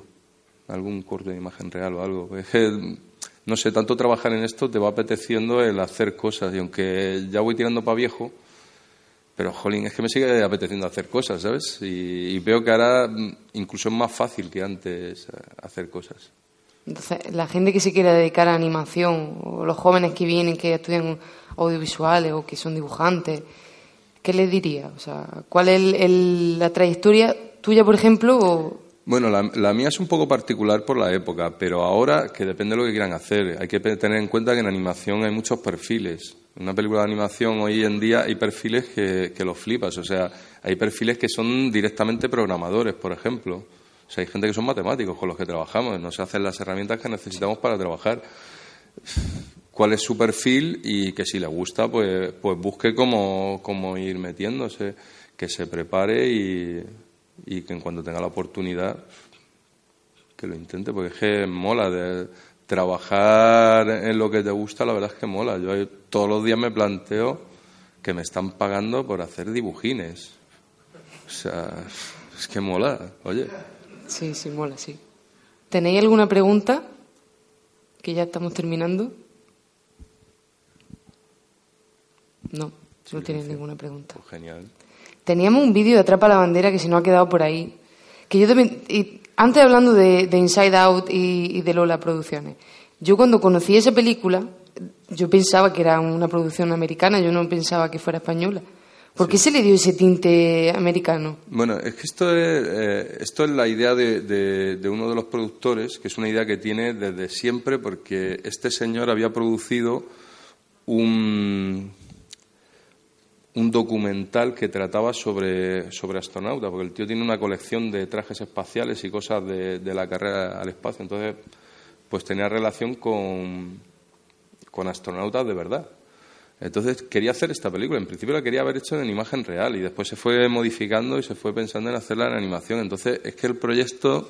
S3: Algún corte de imagen real o algo. No sé, tanto trabajar en esto te va apeteciendo el hacer cosas. Y aunque ya voy tirando para viejo, pero, jolín, es que me sigue apeteciendo hacer cosas, ¿sabes? Y, y veo que ahora mm, incluso es más fácil que antes hacer cosas.
S2: Entonces, la gente que se quiere dedicar a animación, o los jóvenes que vienen, que estudian audiovisuales o que son dibujantes, ¿qué les diría? O sea, ¿cuál es el- la trayectoria tuya, por ejemplo?
S3: Bueno, la, mía es un poco particular por la época, pero ahora que depende de lo que quieran hacer. Hay que tener en cuenta que en animación hay muchos perfiles. En una película de animación hoy en día hay perfiles que, que los flipas. O sea, hay perfiles que son directamente programadores, por ejemplo. O sea, hay gente que son matemáticos con los que trabajamos. Nos hacen las herramientas que necesitamos para trabajar. Cuál es su perfil y que si le gusta, pues, pues busque cómo, cómo ir metiéndose, que se prepare y, y que en cuanto tenga la oportunidad que lo intente, porque es que mola de trabajar en lo que te gusta, la verdad es que mola. Yo todos los días me planteo que me están pagando por hacer dibujines. O sea, es que mola, oye.
S2: Sí, sí, mola, sí. ¿Tenéis alguna pregunta? Que ya estamos terminando. No, no tienes ninguna pregunta.
S3: Pues genial.
S2: Teníamos un vídeo de Atrapa la Bandera que se nos ha quedado por ahí. Que yo también, y antes hablando de, de Inside Out y, y de Lola Producciones, yo cuando conocí esa película, yo pensaba que era una producción americana, yo no pensaba que fuera española. ¿Por qué se le dio ese tinte americano?
S3: Bueno, es que esto es, eh, esto es la idea de, de- de uno de los productores, que es una idea que tiene desde siempre, porque este señor había producido un, un documental que trataba sobre, sobre astronautas, porque el tío tiene una colección de trajes espaciales y cosas de, de la carrera al espacio. Entonces, pues tenía relación con, con astronautas de verdad. Entonces quería hacer esta película. En principio la quería haber hecho en imagen real y después se fue modificando y se fue pensando en hacerla en animación. Entonces es que el proyecto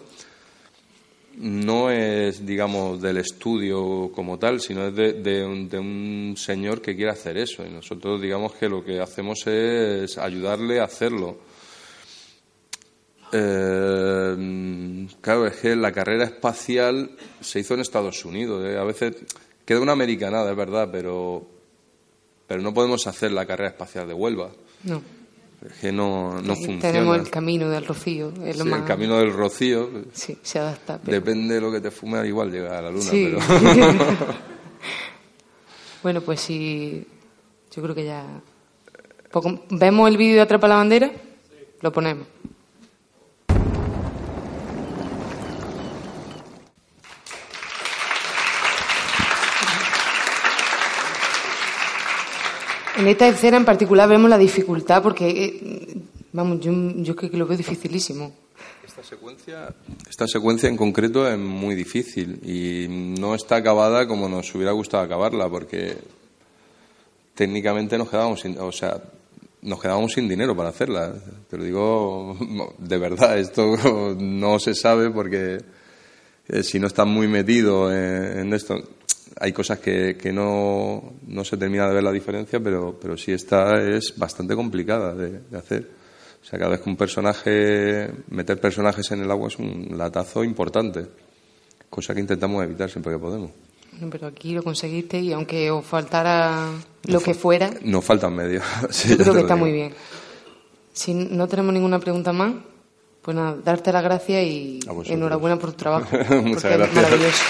S3: no es, digamos, del estudio como tal, sino es de, de un, de un señor que quiere hacer eso. Y nosotros, digamos, que lo que hacemos es ayudarle a hacerlo. Eh, claro, es que la carrera espacial se hizo en Estados Unidos. ¿eh? A veces queda una americanada, es verdad, pero, pero no podemos hacer la carrera espacial de Huelva.
S2: No.
S3: Que no, no
S2: Ahí
S3: funciona.
S2: Tenemos el camino del Rocío. Es lo
S3: Sí,
S2: más...
S3: El camino del rocío.
S2: Sí, se adapta. pero-
S3: Depende de lo que te fume, al igual llega a la luna.
S2: Sí.
S3: Pero... [laughs]
S2: bueno, pues sí, yo creo que ya... Poco- ¿Vemos el vídeo de Atrapa la Bandera? Lo ponemos. En esta escena en particular vemos la dificultad porque, eh, vamos, yo, creo que lo veo dificilísimo.
S3: Esta secuencia, esta secuencia en concreto es muy difícil y no está acabada como nos hubiera gustado acabarla porque técnicamente nos quedábamos sin, o sea, nos quedábamos sin dinero para hacerla. Te lo digo [laughs] de verdad, esto [laughs] no se sabe porque eh, si no estás muy metido en esto, hay cosas que, que no, no se termina de ver la diferencia, pero, pero sí esta es bastante complicada de, de hacer. O sea, cada vez que un personaje, meter personajes en el agua es un latazo importante, cosa que intentamos evitar siempre que podemos.
S2: Bueno, Pero aquí lo conseguiste y aunque os faltara lo que fuera,
S3: Nos faltan medios. [laughs] Sí,
S2: yo creo que está
S3: digo.
S2: muy bien. Si no tenemos ninguna pregunta más, pues nada, darte las gracias y enhorabuena por tu trabajo. [laughs]
S3: Muchas
S2: es
S3: gracias.
S2: maravilloso.